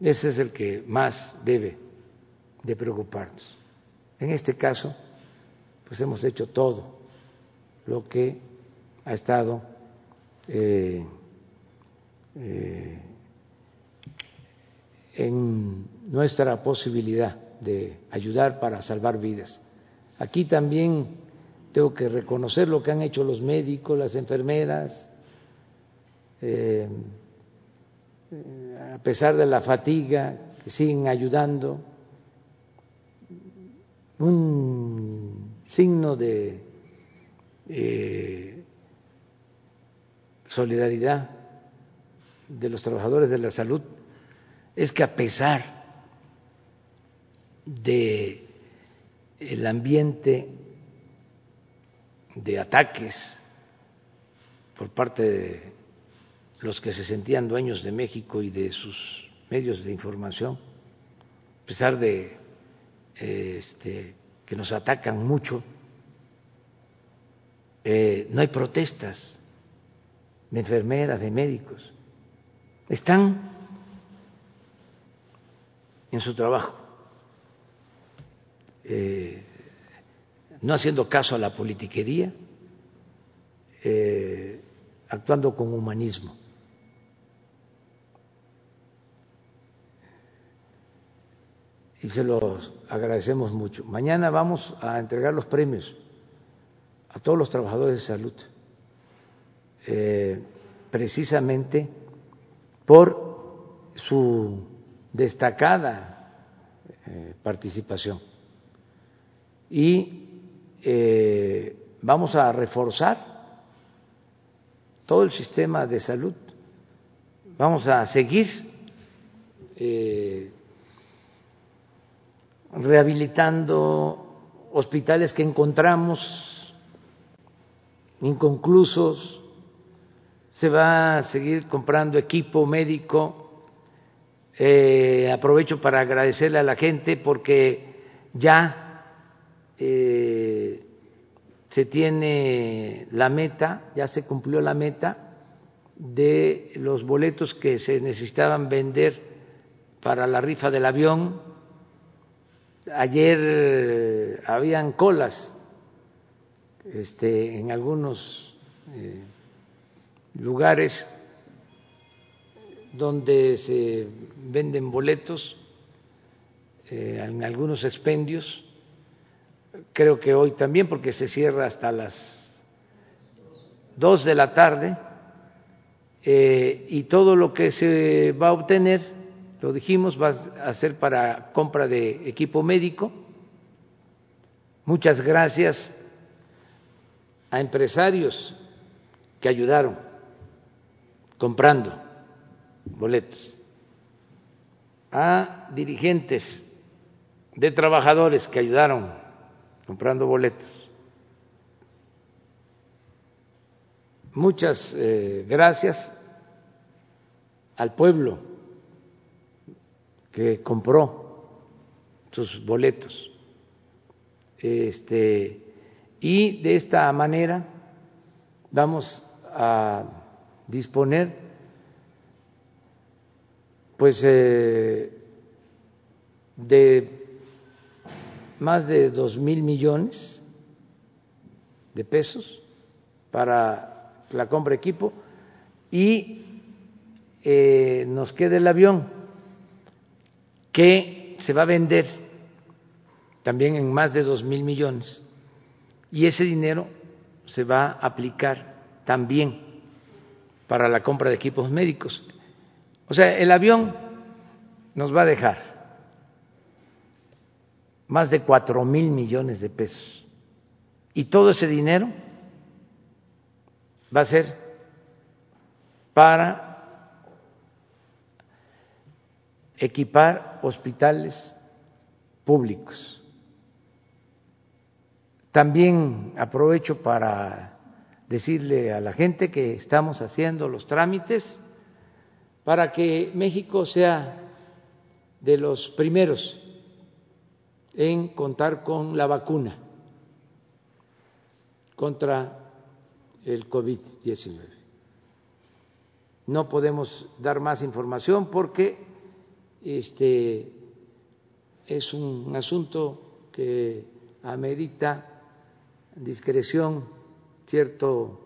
Ese es el que más debe de preocuparnos. En este caso, pues hemos hecho todo lo que ha estado eh, eh, en nuestra posibilidad de ayudar para salvar vidas. Aquí también tengo que reconocer lo que han hecho los médicos, las enfermeras, eh, a pesar de la fatiga, que siguen ayudando. Un signo de eh, solidaridad de los trabajadores de la salud es que a pesar de el ambiente de ataques por parte de los que se sentían dueños de México y de sus medios de información, a pesar de este, que nos atacan mucho, eh, no hay protestas de enfermeras, de médicos, están en su trabajo, eh, no haciendo caso a la politiquería, eh, actuando con humanismo. Y se los agradecemos mucho. Mañana vamos a entregar los premios a todos los trabajadores de salud, eh, precisamente por su destacada eh, participación. Y eh, vamos a reforzar todo el sistema de salud, vamos a seguir rehabilitando hospitales que encontramos inconclusos, se va a seguir comprando equipo médico. Eh, aprovecho para agradecerle a la gente porque ya eh, se tiene la meta, ya se cumplió la meta de los boletos que se necesitaban vender para la rifa del avión. Ayer eh, habían colas este, en algunos eh, lugares donde se venden boletos, eh, en algunos expendios, creo que hoy también porque se cierra hasta las dos de la tarde, eh, y todo lo que se va a obtener, lo dijimos, va a ser para compra de equipo médico. Muchas gracias a empresarios que ayudaron comprando boletos, a dirigentes de trabajadores que ayudaron comprando boletos. Muchas eh, gracias al pueblo que compró sus boletos. Este, y de esta manera vamos a disponer pues eh, de más de dos mil millones de pesos para la compra de equipo y eh, nos queda el avión que se va a vender también en más de dos mil millones y ese dinero se va a aplicar también para la compra de equipos médicos. O sea, el avión nos va a dejar más de cuatro mil millones de pesos y todo ese dinero va a ser para equipar hospitales públicos también aprovecho para decirle a la gente que estamos haciendo los trámites para que México sea de los primeros en contar con la vacuna contra el COVID-19. No podemos dar más información porque este es un asunto que amerita discreción, cierto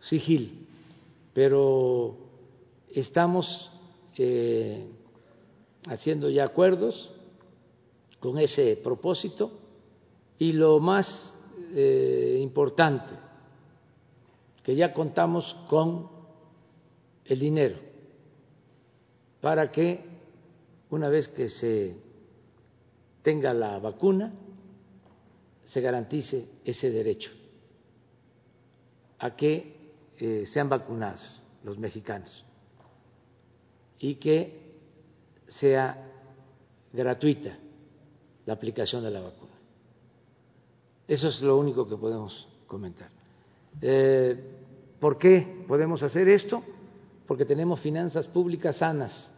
sigil, pero estamos eh, haciendo ya acuerdos con ese propósito y lo más eh, importante, que ya contamos con el dinero para que una vez que se tenga la vacuna, se garantice ese derecho a que eh, sean vacunados los mexicanos y que sea gratuita la aplicación de la vacuna. Eso es lo único que podemos comentar. Eh, ¿Por qué podemos hacer esto? Porque tenemos finanzas públicas sanas,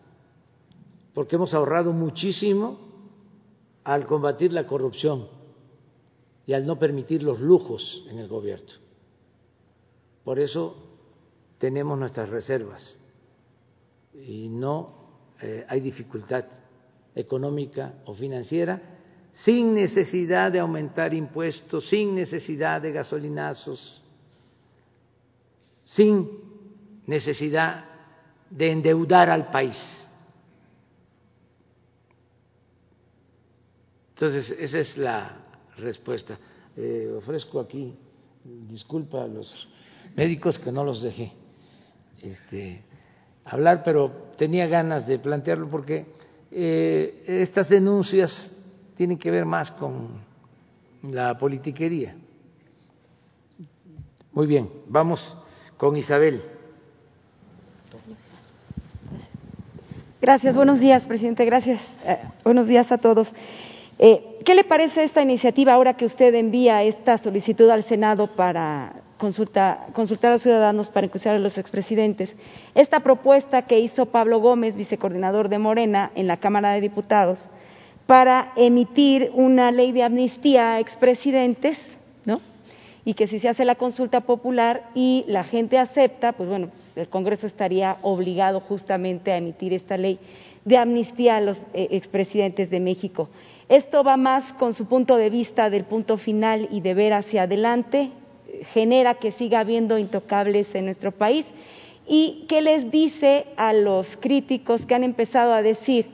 porque hemos ahorrado muchísimo al combatir la corrupción y al no permitir los lujos en el gobierno. Por eso tenemos nuestras reservas y no eh, hay dificultad económica o financiera sin necesidad de aumentar impuestos, sin necesidad de gasolinazos, sin necesidad de endeudar al país. Entonces, esa es la respuesta. Eh, ofrezco aquí disculpa a los médicos que no los dejé este, hablar, pero tenía ganas de plantearlo porque eh, estas denuncias tienen que ver más con la politiquería. Muy bien, vamos con Isabel. Gracias, buenos días, presidente. Gracias. Eh, buenos días a todos. Eh, ¿Qué le parece esta iniciativa ahora que usted envía esta solicitud al Senado para consultar a los ciudadanos para enjuiciar a los expresidentes? Esta propuesta que hizo Pablo Gómez, vicecoordinador de Morena en la Cámara de Diputados, para emitir una ley de amnistía a expresidentes, ¿no? Y que si se hace la consulta popular y la gente acepta, pues bueno, el Congreso estaría obligado justamente a emitir esta ley de amnistía a los eh, expresidentes de México. Esto va más con su punto de vista del punto final y de ver hacia adelante, genera que siga habiendo intocables en nuestro país. ¿Y qué les dice a los críticos que han empezado a decir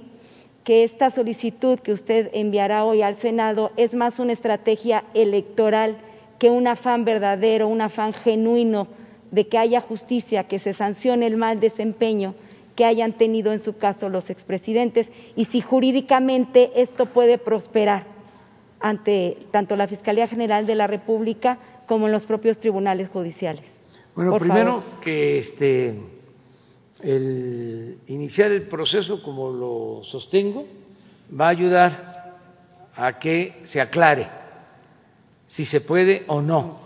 que esta solicitud que usted enviará hoy al Senado es más una estrategia electoral que un afán verdadero, un afán genuino de que haya justicia, que se sancione el mal desempeño que hayan tenido en su caso los expresidentes y si jurídicamente esto puede prosperar ante tanto la Fiscalía General de la República como en los propios tribunales judiciales. Bueno, primero que este el iniciar el proceso como lo sostengo va a ayudar a que se aclare si se puede o no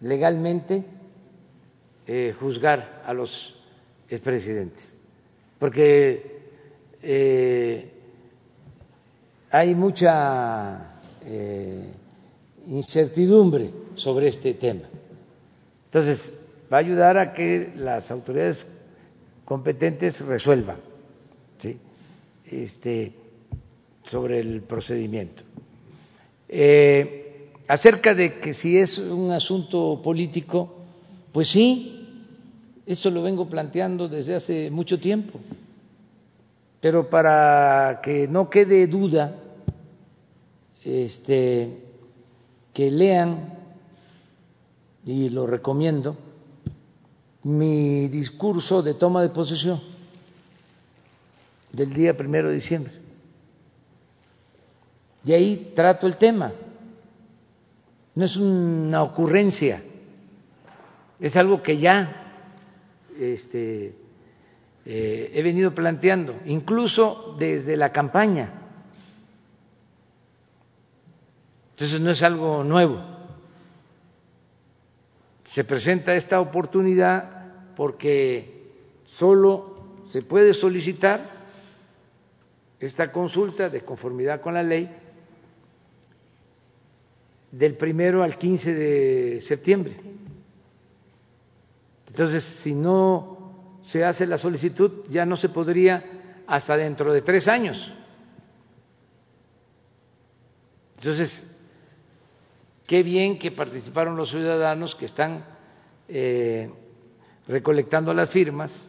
legalmente eh, juzgar a los expresidentes, porque eh, hay mucha eh, incertidumbre sobre este tema. Entonces, va a ayudar a que las autoridades competentes resuelvan este, sobre el procedimiento. Eh, acerca de que si es un asunto político, pues sí, esto lo vengo planteando desde hace mucho tiempo, pero para que no quede duda, este, que lean, y lo recomiendo, mi discurso de toma de posesión del día primero de diciembre. Y ahí trato el tema. No es una ocurrencia, es algo que ya este, eh, he venido planteando, incluso desde la campaña. Entonces no es algo nuevo. Se presenta esta oportunidad porque solo se puede solicitar esta consulta de conformidad con la ley del primero al 15 de septiembre. Entonces, si no se hace la solicitud, ya no se podría hasta dentro de tres años. Entonces, qué bien que participaron los ciudadanos que están eh, recolectando las firmas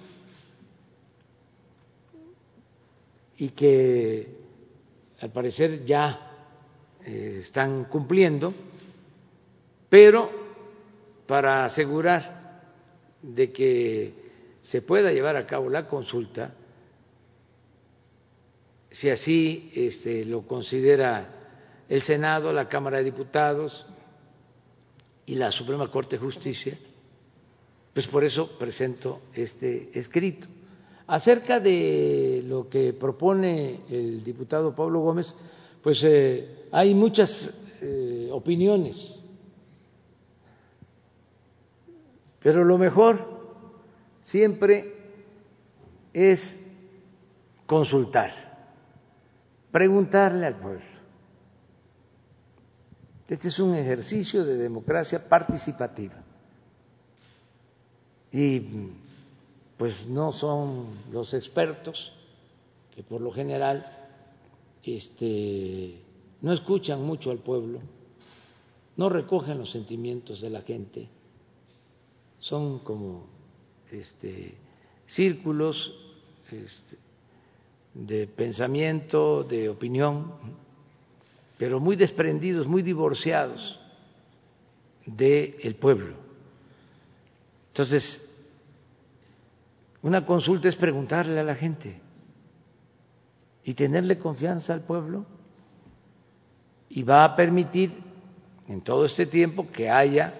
y que al parecer ya eh, están cumpliendo, pero para asegurar de que se pueda llevar a cabo la consulta, si así este, lo considera el Senado, la Cámara de Diputados y la Suprema Corte de Justicia, pues por eso presento este escrito. Acerca de lo que propone el diputado Pablo Gómez, pues eh, hay muchas eh, opiniones, pero lo mejor siempre es consultar, preguntarle al pueblo. Este es un ejercicio de democracia participativa. Y pues no son los expertos que por lo general este, no escuchan mucho al pueblo, no recogen los sentimientos de la gente, son como este, círculos este, de pensamiento, de opinión, pero muy desprendidos, muy divorciados del pueblo. Entonces, una consulta es preguntarle a la gente, y tenerle confianza al pueblo y va a permitir en todo este tiempo que haya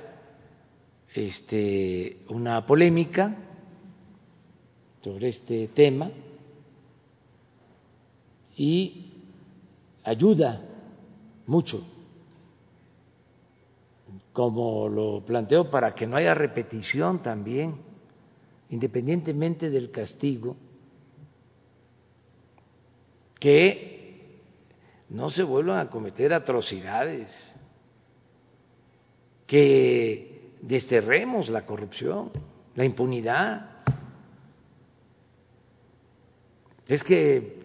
este, una polémica sobre este tema y ayuda mucho, como lo planteo, para que no haya repetición también, independientemente del castigo que no se vuelvan a cometer atrocidades, que desterremos la corrupción, la impunidad. Es que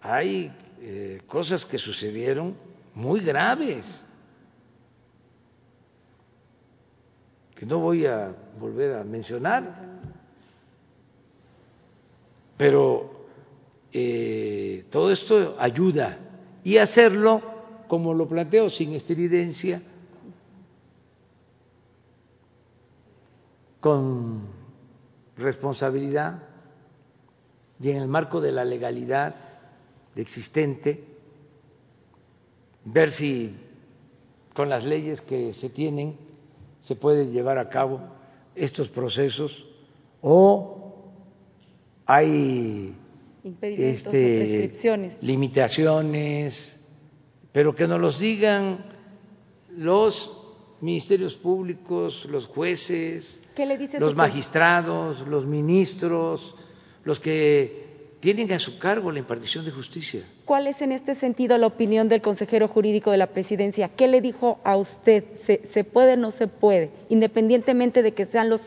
hay eh, cosas que sucedieron muy graves, que no voy a volver a mencionar, pero eh, todo esto ayuda y hacerlo, como lo planteo, sin estridencia, con responsabilidad y en el marco de la legalidad existente, ver si con las leyes que se tienen se puede llevar a cabo estos procesos o hay este, limitaciones, pero que nos los digan los ministerios públicos, los jueces, los magistrados, los ministros, los que tienen a su cargo la impartición de justicia. ¿Cuál es en este sentido la opinión del consejero jurídico de la presidencia? ¿Qué le dijo a usted? ¿Se, se puede o no se puede? Independientemente de que sean los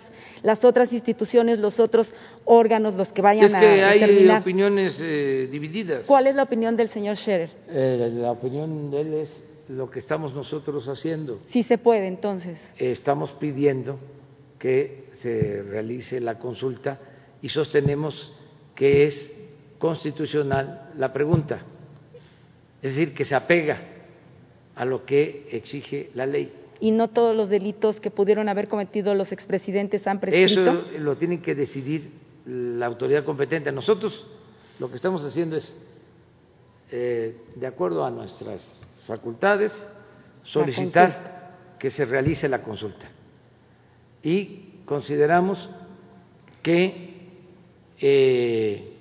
las otras instituciones, los otros órganos, los que vayan a determinar. Es que hay opiniones eh, divididas. ¿Cuál es la opinión del señor Scherer? Eh, la opinión de él es lo que estamos nosotros haciendo. Sí se puede, entonces. estamos pidiendo que se realice la consulta y sostenemos que es constitucional la pregunta, es decir, que se apega a lo que exige la ley y no todos los delitos que pudieron haber cometido los expresidentes han prescrito? Eso lo tiene que decidir la autoridad competente. Nosotros lo que estamos haciendo es, eh, de acuerdo a nuestras facultades, solicitar que se realice la consulta. Y consideramos que eh,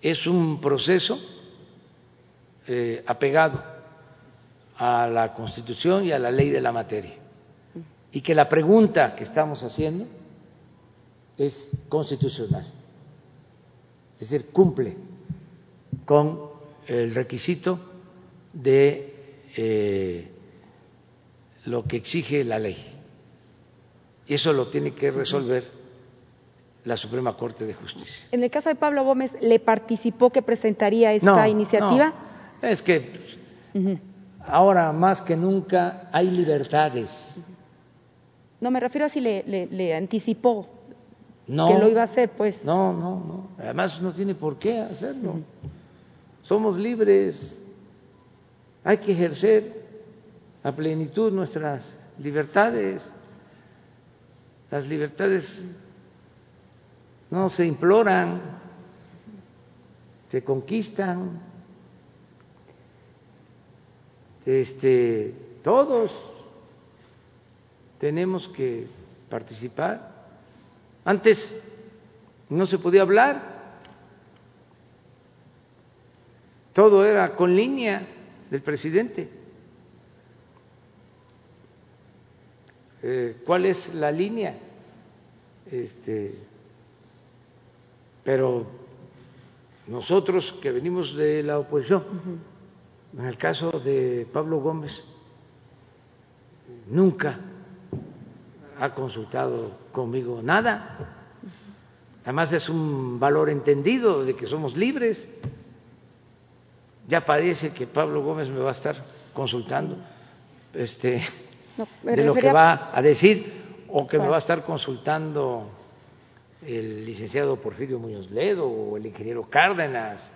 es un proceso eh, apegado a la Constitución y a la ley de la materia. Y que la pregunta que estamos haciendo es constitucional. Es decir, cumple con el requisito de eh, lo que exige la ley. Y eso lo tiene que resolver la Suprema Corte de Justicia. En el caso de Pablo Gómez, ¿le participó que presentaría esta iniciativa? No, es que ahora más que nunca hay libertades. No, me refiero a si le, anticipó que lo iba a hacer, pues. No, no, no. Además no tiene por qué hacerlo. Somos libres. Hay que ejercer a plenitud nuestras libertades. Las libertades no se imploran, se conquistan. Este, todos tenemos que participar. Antes no se podía hablar, todo era con línea del presidente. Eh, cuál es la línea. Este, pero nosotros que venimos de la oposición, en el caso de Pablo Gómez, nunca ha consultado conmigo nada. Además es un valor entendido de que somos libres. Ya parece que Pablo Gómez me va a estar consultando. Este, de lo que va a decir o que me va a estar consultando el licenciado Porfirio Muñoz Ledo o el ingeniero Cárdenas.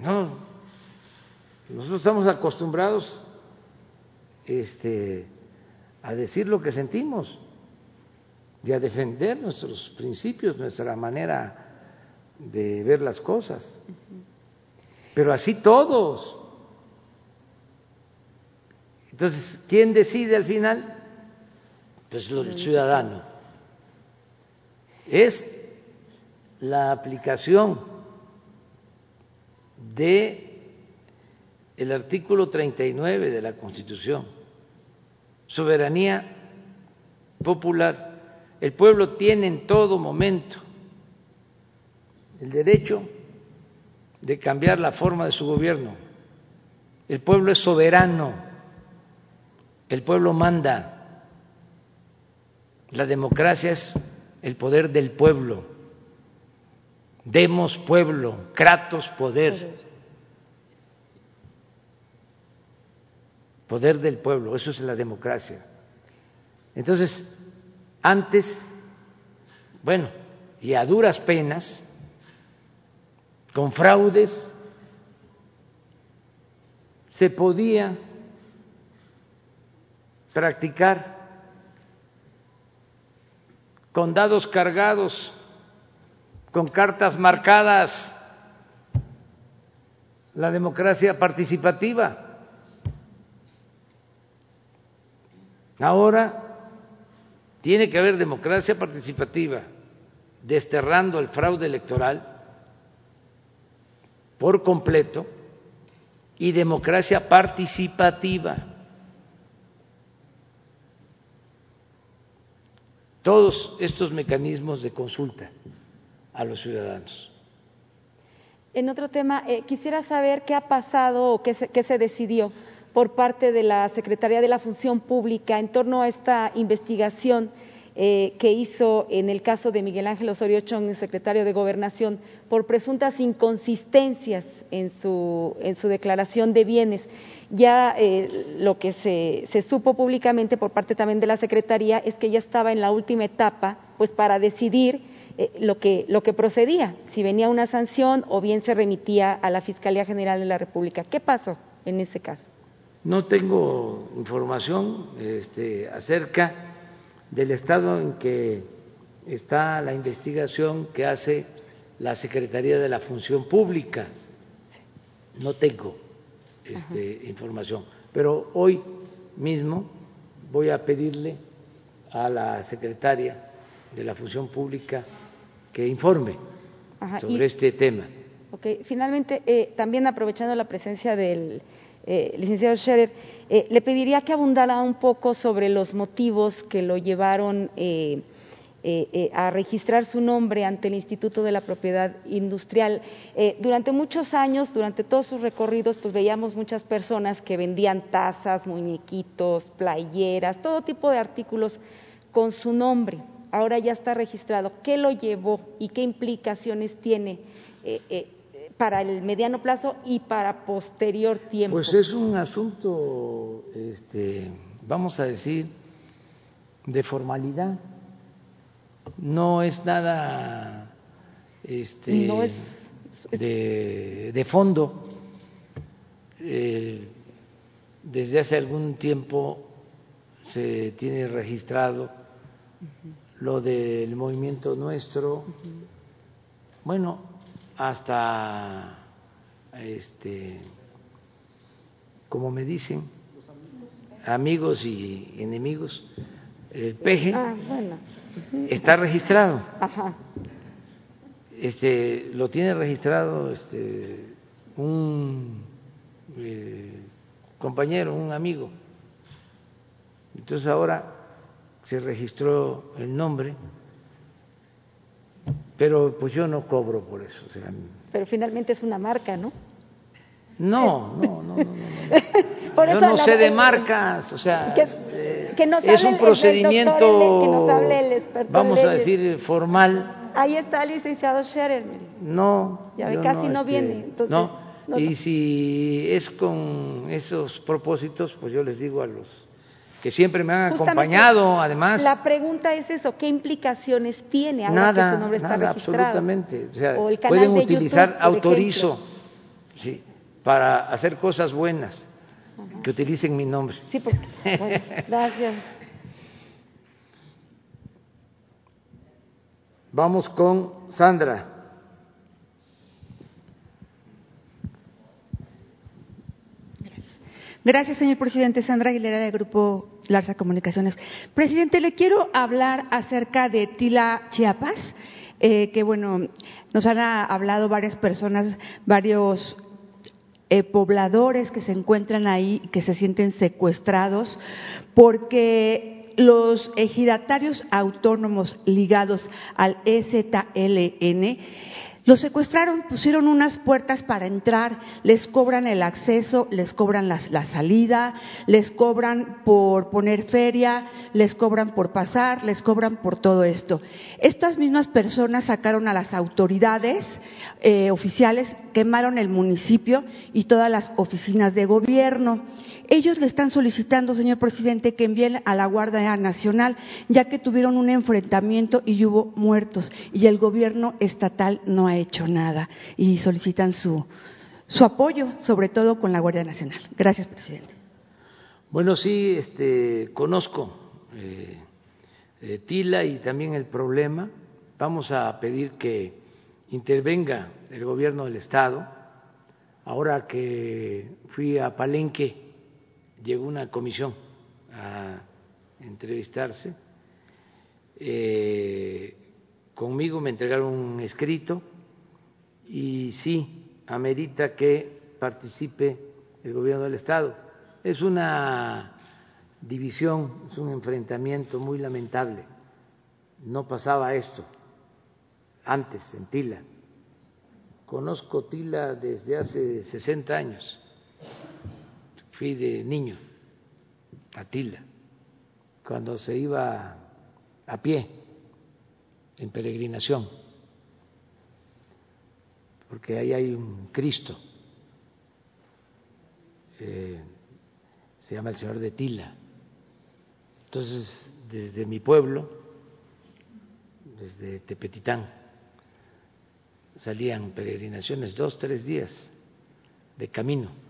No, nosotros estamos acostumbrados este, a decir lo que sentimos y a defender nuestros principios, nuestra manera de ver las cosas. Pero así todos. Entonces, ¿quién decide al final? Pues el ciudadano. Es la aplicación de el artículo 39 de la Constitución. Soberanía popular. El pueblo tiene en todo momento el derecho de cambiar la forma de su gobierno. El pueblo es soberano el pueblo manda. La democracia es el poder del pueblo. Demos pueblo, kratos poder. Poder del pueblo, eso es la democracia. Entonces, antes, bueno, y a duras penas, con fraudes, se podía practicar con dados cargados, con cartas marcadas, la democracia participativa. Ahora tiene que haber democracia participativa, desterrando el fraude electoral por completo y democracia participativa. todos estos mecanismos de consulta a los ciudadanos. En otro tema, eh, quisiera saber qué ha pasado o qué se, decidió por parte de la Secretaría de la Función Pública en torno a esta investigación eh, que hizo en el caso de Miguel Ángel Osorio Chong, secretario de Gobernación, por presuntas inconsistencias en su, en su declaración de bienes ya eh, lo que se, se, supo públicamente por parte también de la Secretaría es que ya estaba en la última etapa pues para decidir eh, lo, que, lo que procedía, si venía una sanción o bien se remitía a la Fiscalía General de la República. ¿Qué pasó en ese caso? No tengo información este, acerca del estado en que está la investigación que hace la Secretaría de la Función Pública. No tengo este, información. Pero hoy mismo voy a pedirle a la secretaria de la Función Pública que informe sobre este tema. Finalmente, eh, también aprovechando la presencia del eh, licenciado Scherer, eh, le pediría que abundara un poco sobre los motivos que lo llevaron eh, a registrar su nombre ante el Instituto de la Propiedad Industrial. durante muchos años, durante todos sus recorridos, pues veíamos muchas personas que vendían tazas, muñequitos, playeras, todo tipo de artículos con su nombre. Ahora ya está registrado. ¿Qué lo llevó y qué implicaciones tiene? Para el mediano plazo y para posterior tiempo? Pues es un asunto, este, vamos a decir, de formalidad. No es nada este, de, fondo. Eh, desde hace algún tiempo se tiene registrado lo del movimiento nuestro. Bueno, hasta este como me dicen amigos y enemigos el peje ah, está registrado. Este lo tiene registrado este un eh, compañero un amigo. Entonces ahora se registró el nombre pero pues yo no cobro por eso. pero finalmente es una marca, ¿no? No, no, no, no. no, yo no sé de marcas, o sea, eh, es un procedimiento, vamos a decir, formal. Ahí está el licenciado Scherer. No. Ya ve, casi no, este, viene. no, y si es con esos propósitos, pues yo les digo a los que siempre me han acompañado, además. La pregunta es eso, ¿qué implicaciones tiene ahora nada, que su nombre está nada, absolutamente. O sea, pueden utilizar autorizo sí, para hacer cosas buenas, que utilicen mi nombre. Sí, porque, gracias. Vamos con Sandra. Gracias, señor presidente. Sandra Aguilera, del Grupo Larsa Comunicaciones. Presidente, le quiero hablar acerca de Tila Chiapas, eh, que, bueno, nos han hablado varias personas, varios eh, pobladores que se encuentran ahí, que se sienten secuestrados, porque los ejidatarios autónomos ligados al EZLN los secuestraron, pusieron unas puertas para entrar, les cobran el acceso, les cobran la, salida, les cobran por poner feria, les cobran por pasar, les cobran por todo esto. Estas mismas personas sacaron a las autoridades eh, oficiales, quemaron el municipio y todas las oficinas de gobierno. Ellos le están solicitando, señor presidente, que envíen a la Guardia Nacional, ya que tuvieron un enfrentamiento y hubo muertos y el gobierno estatal no ha hecho nada y solicitan su, su apoyo, sobre todo con la Guardia Nacional. Gracias, presidente. Bueno, sí, este, conozco eh, eh, Tila y también el problema. Vamos a pedir que intervenga el gobierno del Estado. Ahora que fui a Palenque, llegó una comisión a entrevistarse. Eh, conmigo me entregaron un escrito y sí, amerita que participe el gobierno del Estado. Es una división, es un enfrentamiento muy lamentable. No pasaba esto antes en Tila. Conozco Tila desde hace 60 años fui de niño a Tila, cuando se iba a pie en peregrinación, porque ahí hay un Cristo, eh, se llama el Señor de Tila. Entonces, desde mi pueblo, desde Tepetitán, salían peregrinaciones dos, tres días de camino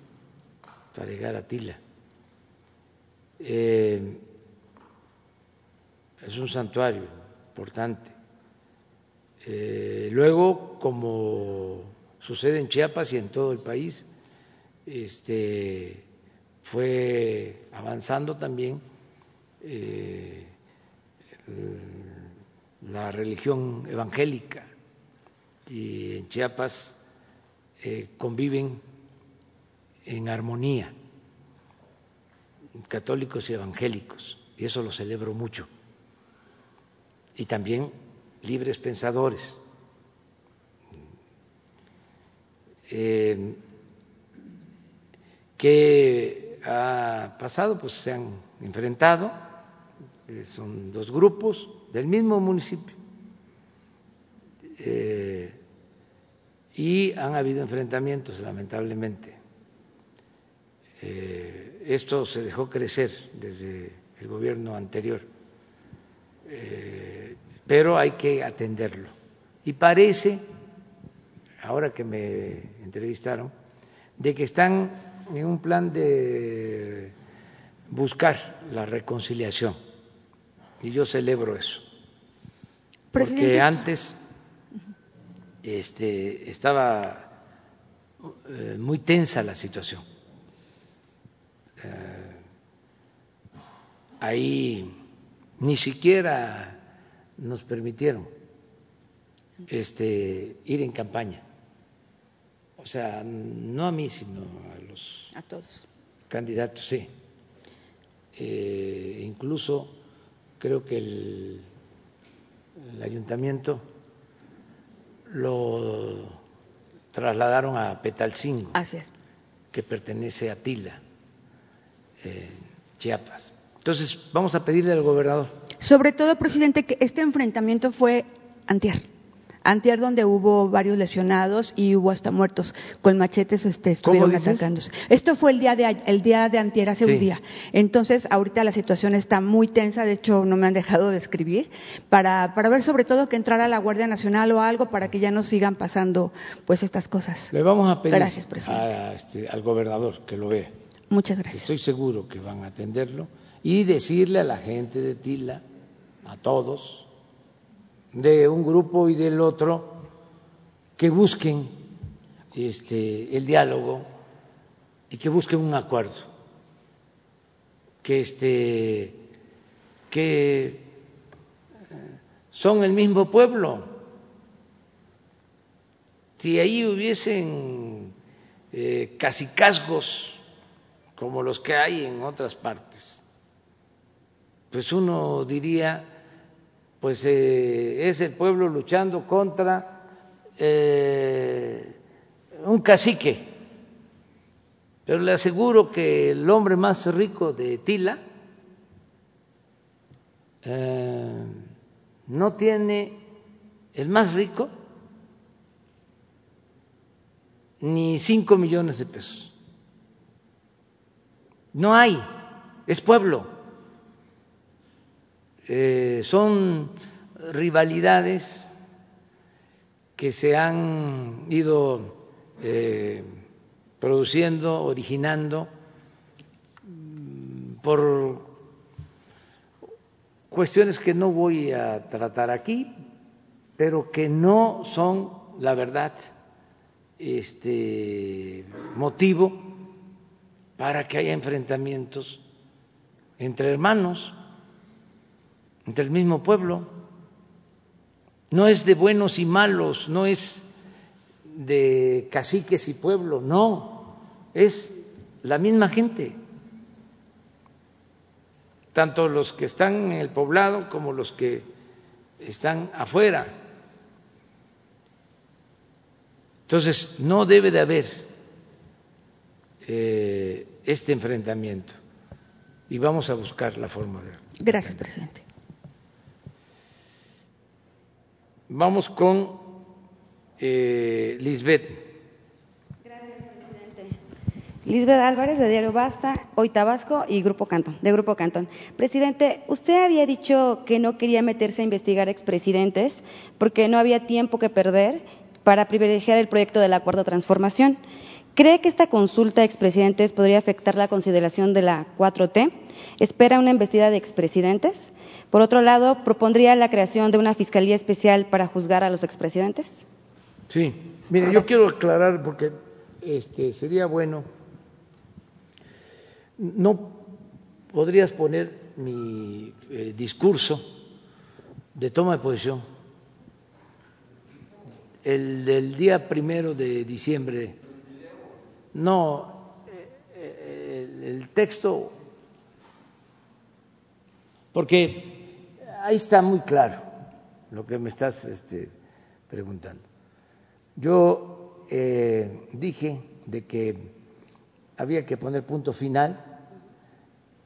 para llegar a Tila. Eh, es un santuario importante. Eh, luego, como sucede en Chiapas y en todo el país, este, fue avanzando también eh, la religión evangélica y en Chiapas conviven en armonía católicos y evangélicos, y eso lo celebro mucho. Y también libres pensadores. Eh, ¿Qué ha pasado? Pues se han enfrentado, eh, son dos grupos del mismo municipio, eh, y han habido enfrentamientos, lamentablemente. Eh, esto se dejó crecer desde el gobierno anterior, pero hay que atenderlo. Y parece, ahora que me entrevistaron, de que están en un plan de buscar la reconciliación. Y yo celebro eso. Porque antes este, estaba eh, muy tensa la situación. Eh, ahí ni siquiera nos permitieron este, ir en campaña. O sea, no a mí, sino a los a todos. candidatos, sí. Eh, incluso creo que el, ayuntamiento lo trasladaron a Petalcingo, que pertenece a Tila, Chiapas. Entonces, vamos a pedirle al gobernador. Sobre todo, presidente, que este enfrentamiento fue antier Antier donde hubo varios lesionados y hubo hasta muertos con machetes este, estuvieron atacándose. Esto fue el día de el día de antier hace un día. Entonces ahorita la situación está muy tensa, de hecho no me han dejado de escribir para para ver sobre todo que entrara la Guardia Nacional o algo para que ya no sigan pasando pues estas cosas. Le vamos a pedir este, al gobernador que lo vea. Muchas gracias. Estoy seguro que van a atenderlo y decirle a la gente de Tila, a todos, de un grupo y del otro que busquen este, el diálogo y que busquen un acuerdo, que, este, que eh, son el mismo pueblo. Si ahí hubiesen eh, casicazgos como los que hay en otras partes, pues uno diría pues eh, es el pueblo luchando contra eh, un cacique. Pero le aseguro que el hombre más rico de Tila eh, no tiene, el más rico, ni cinco millones de pesos. No hay, es pueblo. Eh, son rivalidades que se han ido eh, produciendo, originando mm, por cuestiones que no voy a tratar aquí, pero que no son, la verdad, este motivo para que haya enfrentamientos entre hermanos del mismo pueblo. No es de buenos y malos, no es de caciques y pueblo, no, es la misma gente, tanto los que están en el poblado como los que están afuera. Entonces, no debe de haber eh, este enfrentamiento y vamos a buscar la forma de. Gracias, presidente. Vamos con eh, Lisbeth. Gracias, presidente. Lisbeth Álvarez, de Diario Basta, Hoy Tabasco y Grupo Cantón, de Grupo Cantón. Presidente, usted había dicho que no quería meterse a investigar expresidentes porque no había tiempo que perder para privilegiar el proyecto del acuerdo de transformación. ¿Cree que esta consulta a expresidentes podría afectar la consideración de la 4T? ¿Espera una investida de expresidentes? Por otro lado, ¿propondría la creación de una fiscalía especial para juzgar a los expresidentes? Sí, mire, yo quiero aclarar porque este, sería bueno. No podrías poner mi eh, discurso de toma de posición, el del día primero de diciembre. No, eh, eh, el texto Porque ahí está muy claro lo que me estás este, preguntando. Yo eh, dije de que había que poner punto final,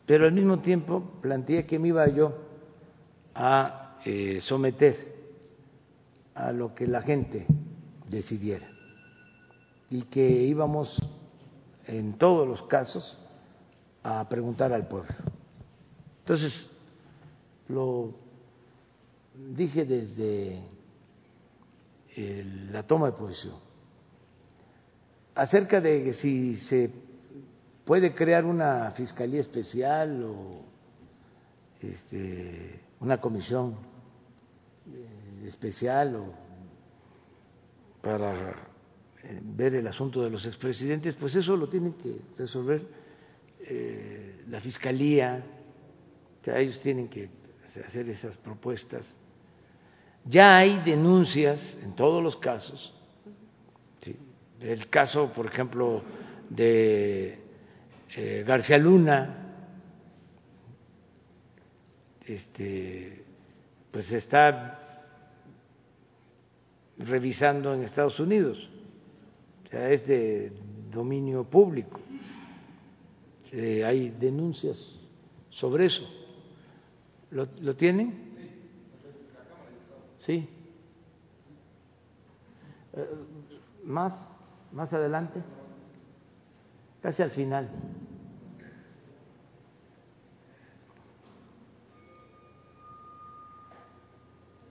pero al mismo tiempo planteé que me iba yo a eh, someter a lo que la gente decidiera y que íbamos en todos los casos a preguntar al pueblo. Entonces, lo dije desde la toma de posición acerca de si se puede crear una fiscalía especial o este, una comisión eh, especial o para eh, ver el asunto de los expresidentes, pues eso lo tienen que resolver eh, la fiscalía, ellos tienen que hacer esas propuestas. Ya hay denuncias en todos los casos. El caso, por ejemplo, de eh, García Luna, este, pues está revisando en Estados Unidos, es de dominio público. Eh, hay denuncias sobre eso. ¿Lo, ¿Lo tienen? Sí. Eh, más, más adelante, casi al final.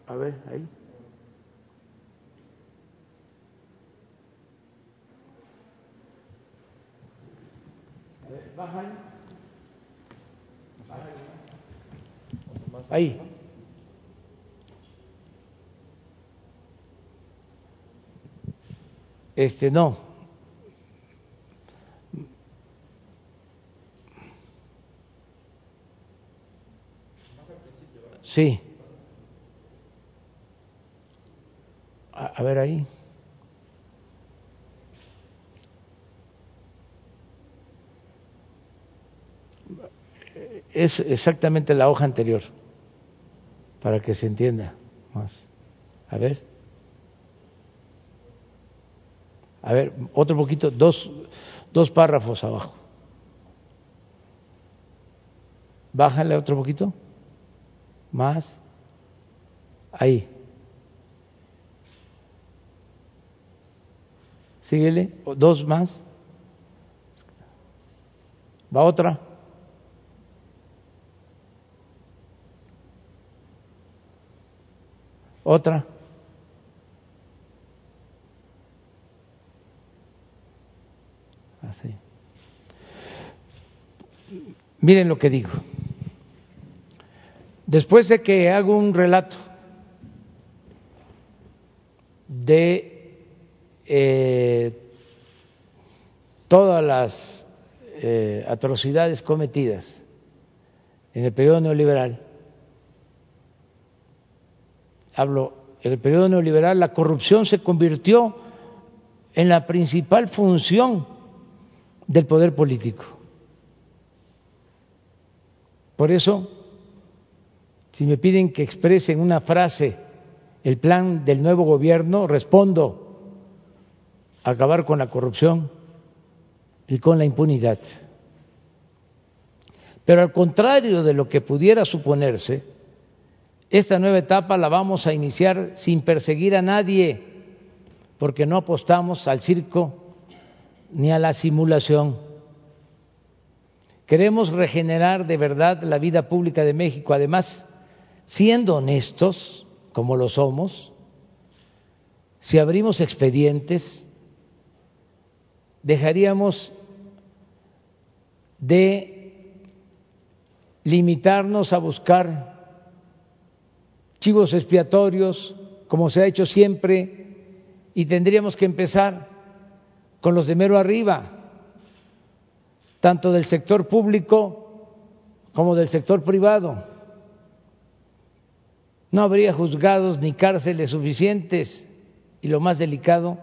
A ver, ahí. Ahí. Este no. Sí. A, a ver ahí. Es exactamente la hoja anterior, para que se entienda más. A ver. A ver, otro poquito, dos, dos párrafos abajo. Bájale otro poquito. Más. Ahí. Síguele. Dos más. Va otra. Otra. Miren lo que digo. Después de que hago un relato de eh, todas las eh, atrocidades cometidas en el periodo neoliberal, hablo, en el periodo neoliberal la corrupción se convirtió en la principal función del poder político. Por eso, si me piden que exprese en una frase el plan del nuevo gobierno, respondo acabar con la corrupción y con la impunidad. Pero al contrario de lo que pudiera suponerse, esta nueva etapa la vamos a iniciar sin perseguir a nadie, porque no apostamos al circo ni a la simulación. Queremos regenerar de verdad la vida pública de México, además, siendo honestos, como lo somos, si abrimos expedientes, dejaríamos de limitarnos a buscar chivos expiatorios, como se ha hecho siempre, y tendríamos que empezar con los de mero arriba, tanto del sector público como del sector privado. No habría juzgados ni cárceles suficientes y lo más delicado,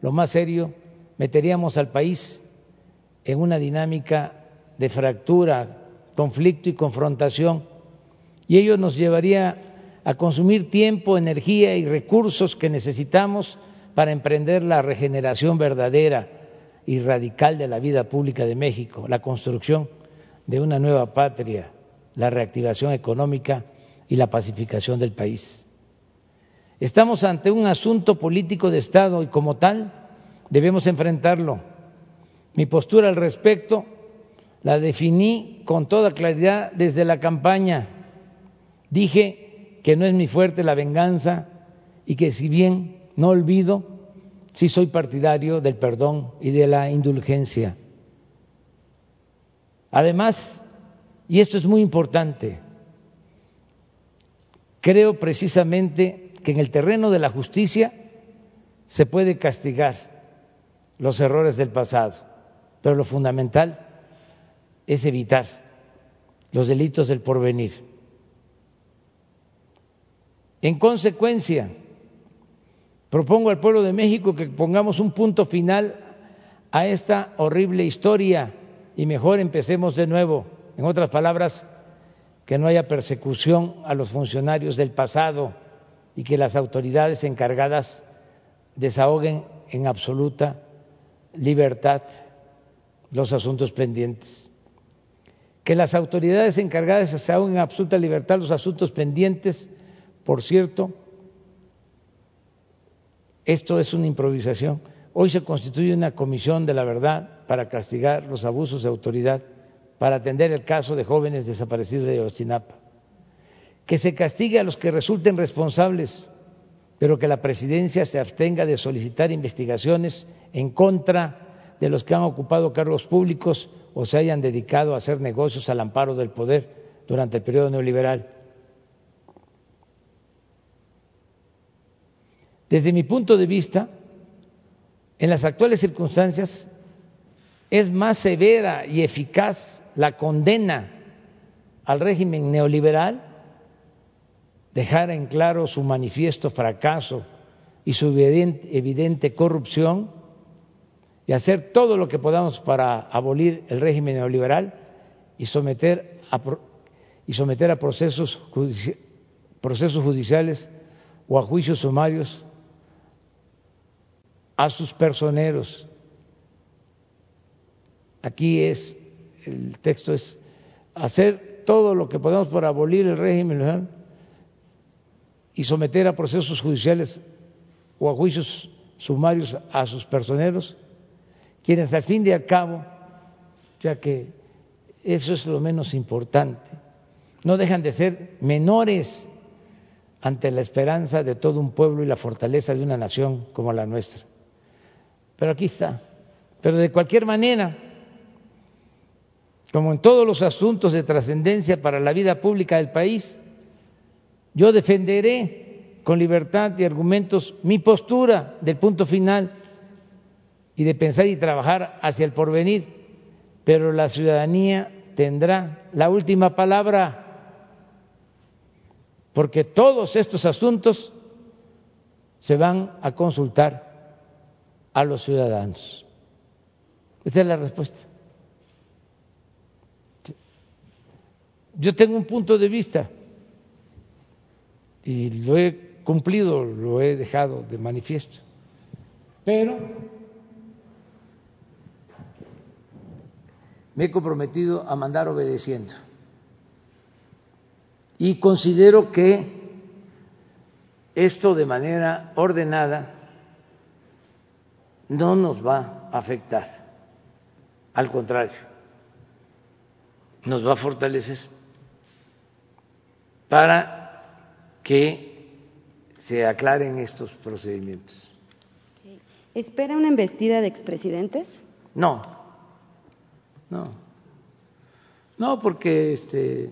lo más serio, meteríamos al país en una dinámica de fractura, conflicto y confrontación y ello nos llevaría a consumir tiempo, energía y recursos que necesitamos para emprender la regeneración verdadera y radical de la vida pública de México, la construcción de una nueva patria, la reactivación económica y la pacificación del país. Estamos ante un asunto político de Estado y como tal debemos enfrentarlo. Mi postura al respecto la definí con toda claridad desde la campaña. Dije que no es mi fuerte la venganza y que si bien no olvido, sí soy partidario del perdón y de la indulgencia. Además, y esto es muy importante, creo precisamente que en el terreno de la justicia se puede castigar los errores del pasado, pero lo fundamental es evitar los delitos del porvenir. En consecuencia, propongo al pueblo de México que pongamos un punto final a esta horrible historia y mejor empecemos de nuevo. En otras palabras, que no haya persecución a los funcionarios del pasado y que las autoridades encargadas desahoguen en absoluta libertad los asuntos pendientes. Que las autoridades encargadas desahoguen en absoluta libertad los asuntos pendientes, por cierto, esto es una improvisación. Hoy se constituye una comisión de la verdad para castigar los abusos de autoridad, para atender el caso de jóvenes desaparecidos de Ostinapa. Que se castigue a los que resulten responsables, pero que la presidencia se abstenga de solicitar investigaciones en contra de los que han ocupado cargos públicos o se hayan dedicado a hacer negocios al amparo del poder durante el periodo neoliberal. Desde mi punto de vista, en las actuales circunstancias es más severa y eficaz la condena al régimen neoliberal, dejar en claro su manifiesto fracaso y su evidente, corrupción y hacer todo lo que podamos para abolir el régimen neoliberal y someter a, y someter a procesos, procesos judiciales o a juicios sumarios a sus personeros. Aquí es, el texto es hacer todo lo que podamos por abolir el régimen y someter a procesos judiciales o a juicios sumarios a sus personeros, quienes al fin y al cabo, ya que eso es lo menos importante, no dejan de ser menores ante la esperanza de todo un pueblo y la fortaleza de una nación como la nuestra pero aquí está. Pero de cualquier manera, como en todos los asuntos de trascendencia para la vida pública del país, yo defenderé con libertad y argumentos mi postura del punto final y de pensar y trabajar hacia el porvenir, pero la ciudadanía tendrá la última palabra, porque todos estos asuntos se van a consultar a los ciudadanos. Esa es la respuesta. Yo tengo un punto de vista y lo he cumplido, lo he dejado de manifiesto, pero me he comprometido a mandar obedeciendo y considero que esto de manera ordenada no nos va a afectar, al contrario, nos va a fortalecer para que se aclaren estos procedimientos. ¿Espera una embestida de expresidentes? No, no, no, porque este,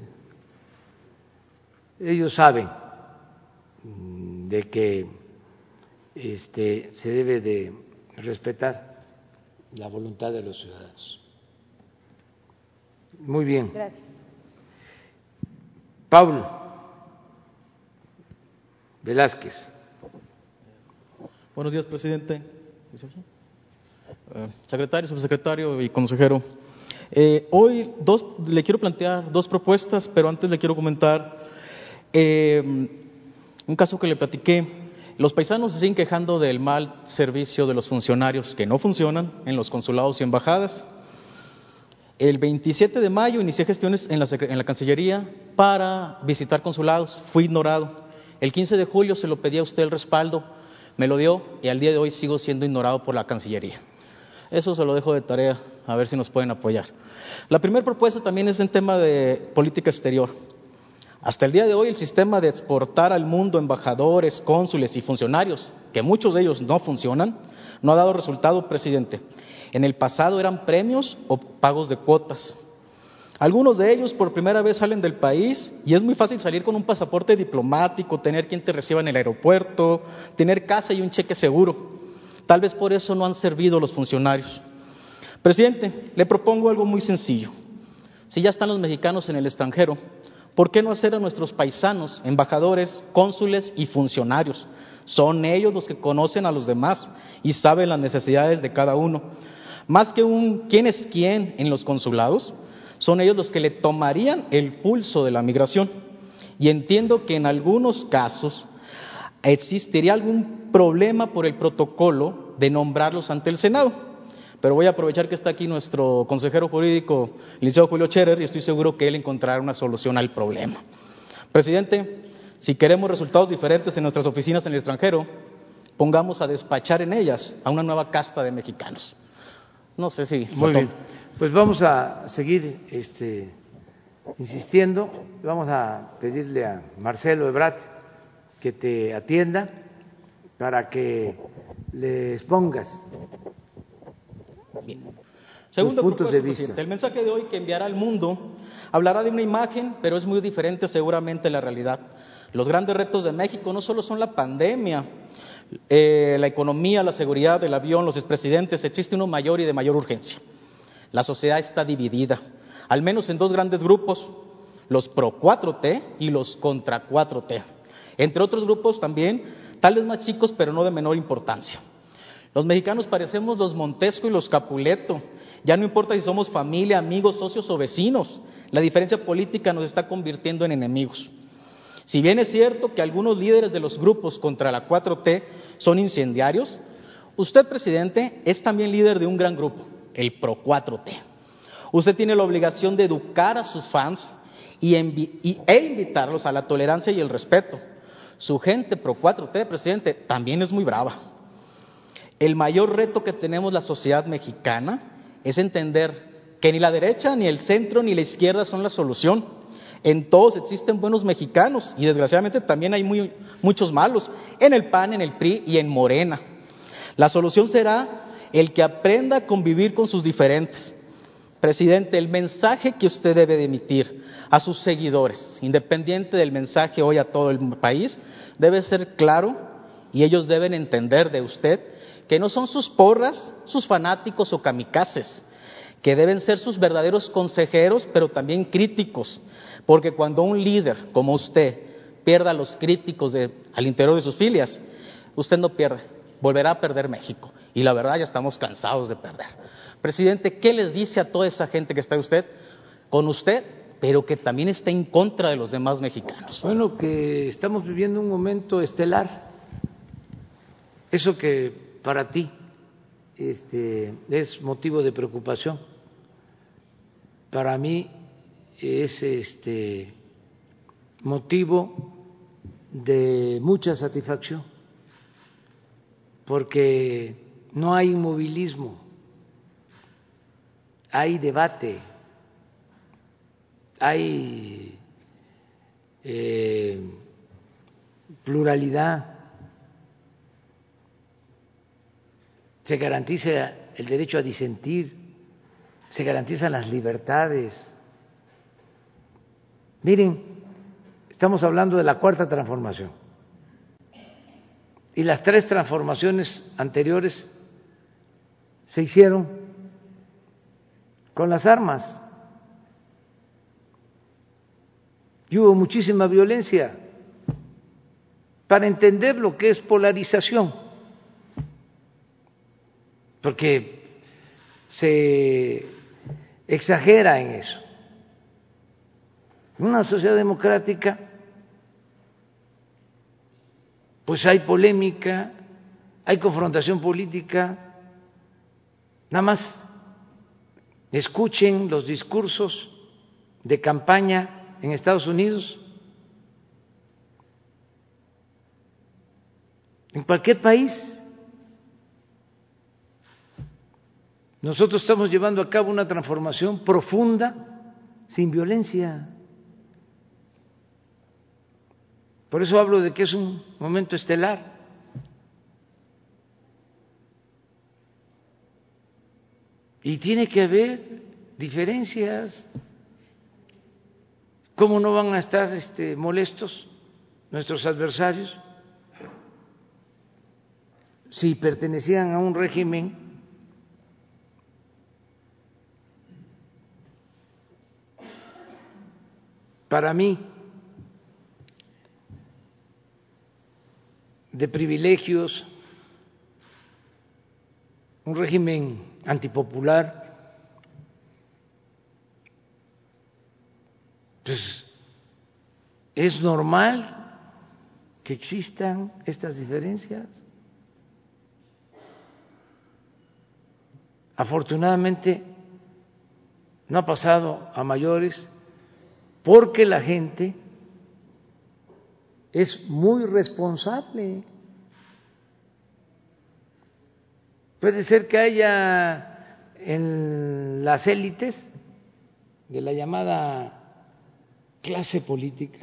ellos saben de que este, se debe de respetar la voluntad de los ciudadanos. Muy bien. Gracias. Pablo Velázquez. Buenos días, presidente. Eh, secretario, subsecretario y consejero. Eh, hoy dos, le quiero plantear dos propuestas, pero antes le quiero comentar Eh, un caso que le platiqué, los paisanos se siguen quejando del mal servicio de los funcionarios que no funcionan en los consulados y embajadas. El 27 de mayo inicié gestiones en la, en la Cancillería para visitar consulados, fui ignorado. El 15 de julio se lo pedí a usted el respaldo, me lo dio y al día de hoy sigo siendo ignorado por la Cancillería. Eso se lo dejo de tarea, a ver si nos pueden apoyar. La primera propuesta también es en tema de política exterior. Hasta el día de hoy el sistema de exportar al mundo embajadores, cónsules y funcionarios, que muchos de ellos no funcionan, no ha dado resultado, presidente. En el pasado eran premios o pagos de cuotas. Algunos de ellos por primera vez salen del país y es muy fácil salir con un pasaporte diplomático, tener quien te reciba en el aeropuerto, tener casa y un cheque seguro. Tal vez por eso no han servido los funcionarios. Presidente, le propongo algo muy sencillo. Si ya están los mexicanos en el extranjero, ¿Por qué no hacer a nuestros paisanos, embajadores, cónsules y funcionarios? Son ellos los que conocen a los demás y saben las necesidades de cada uno. Más que un quién es quién en los consulados, son ellos los que le tomarían el pulso de la migración. Y entiendo que en algunos casos existiría algún problema por el protocolo de nombrarlos ante el Senado. Pero voy a aprovechar que está aquí nuestro consejero jurídico, el licenciado Julio Scherer, y estoy seguro que él encontrará una solución al problema. Presidente, si queremos resultados diferentes en nuestras oficinas en el extranjero, pongamos a despachar en ellas a una nueva casta de mexicanos. No sé si. Muy bien. Pues vamos a seguir este, insistiendo. Vamos a pedirle a Marcelo Ebrat que te atienda para que le expongas Segundo puntos de vista. El mensaje de hoy que enviará al mundo hablará de una imagen, pero es muy diferente seguramente la realidad. Los grandes retos de México no solo son la pandemia, eh, la economía, la seguridad, el avión, los expresidentes, existe uno mayor y de mayor urgencia. La sociedad está dividida, al menos en dos grandes grupos, los pro 4T y los contra 4T. Entre otros grupos también, tales más chicos, pero no de menor importancia. Los mexicanos parecemos los Montesco y los Capuleto. Ya no importa si somos familia, amigos, socios o vecinos. La diferencia política nos está convirtiendo en enemigos. Si bien es cierto que algunos líderes de los grupos contra la 4T son incendiarios, usted, presidente, es también líder de un gran grupo, el Pro 4T. Usted tiene la obligación de educar a sus fans y e invitarlos a la tolerancia y el respeto. Su gente Pro 4T, presidente, también es muy brava. El mayor reto que tenemos la sociedad mexicana es entender que ni la derecha, ni el centro, ni la izquierda son la solución. En todos existen buenos mexicanos y desgraciadamente también hay muchos malos, en el PAN, en el PRI y en Morena. La solución será el que aprenda a convivir con sus diferentes. Presidente, el mensaje que usted debe emitir a sus seguidores, independiente del mensaje hoy a todo el país, debe ser claro y ellos deben entender de usted que no son sus porras, sus fanáticos o kamikazes, que deben ser sus verdaderos consejeros, pero también críticos, porque cuando un líder como usted pierda a los críticos al interior de sus filias, usted no pierde, volverá a perder México. Y la verdad ya estamos cansados de perder. Presidente, ¿qué les dice a toda esa gente que está usted con usted, pero que también está en contra de los demás mexicanos? Bueno, que estamos viviendo un momento estelar. Eso que para ti este, es motivo de preocupación. Para mí es este, motivo de mucha satisfacción, porque no hay inmovilismo, hay debate, hay eh, pluralidad se garantiza el derecho a disentir, se garantizan las libertades. Miren, estamos hablando de la cuarta transformación. Y las tres transformaciones anteriores se hicieron con las armas. Y hubo muchísima violencia para entender lo que es polarización porque se exagera en eso. Una sociedad democrática pues hay polémica, hay confrontación política. Nada más escuchen los discursos de campaña en Estados Unidos, en cualquier país. Nosotros estamos llevando a cabo una transformación profunda sin violencia. Por eso hablo de que es un momento estelar. Y tiene que haber diferencias. ¿Cómo no van a estar este, molestos nuestros adversarios si pertenecían a un régimen para mí de privilegios, un régimen antipopular, pues es normal que existan estas diferencias. Afortunadamente no ha pasado a mayores porque la gente es muy responsable. Puede ser que haya en las élites de la llamada clase política,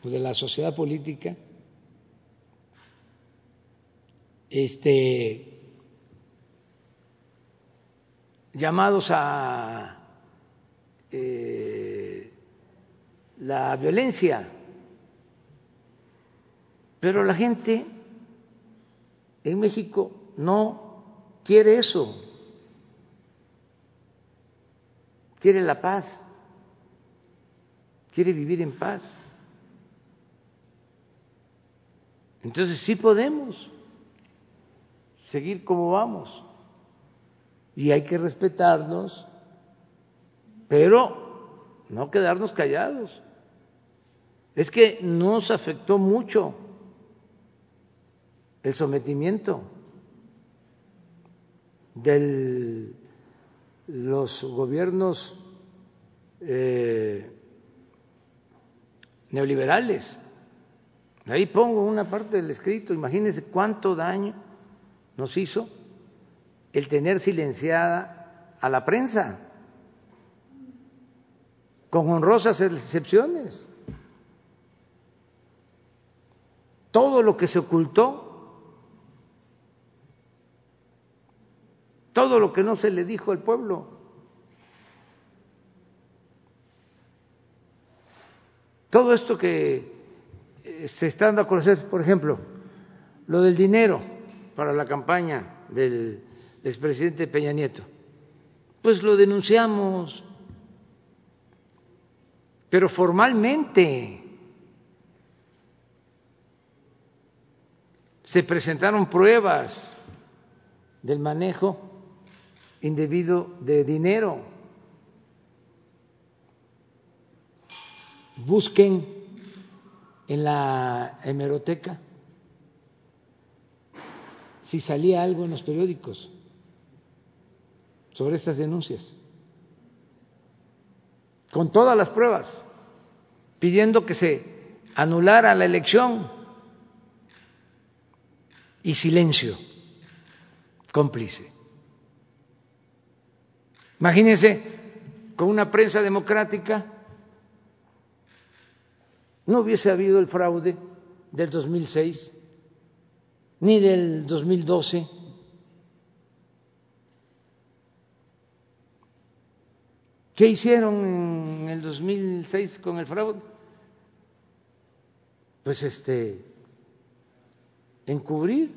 pues de la sociedad política, este, llamados a eh, la violencia. Pero la gente en México no quiere eso, quiere la paz, quiere vivir en paz. Entonces sí podemos seguir como vamos. Y hay que respetarnos, pero no quedarnos callados. Es que nos afectó mucho el sometimiento de los gobiernos eh, neoliberales. Ahí pongo una parte del escrito, imagínense cuánto daño nos hizo el tener silenciada a la prensa, con honrosas excepciones. Todo lo que se ocultó todo lo que no se le dijo al pueblo. Todo esto que eh, se está dando a conocer, por ejemplo, lo del dinero para la campaña del expresidente Peña Nieto, pues lo denunciamos, pero formalmente se presentaron pruebas del manejo indebido de dinero. Busquen en la hemeroteca si salía algo en los periódicos sobre estas denuncias, con todas las pruebas, pidiendo que se anulara la elección y silencio cómplice. Imagínense, con una prensa democrática no hubiese habido el fraude del 2006 ni del 2012. ¿Qué hicieron en el 2006 con el fraude? Pues este, encubrir.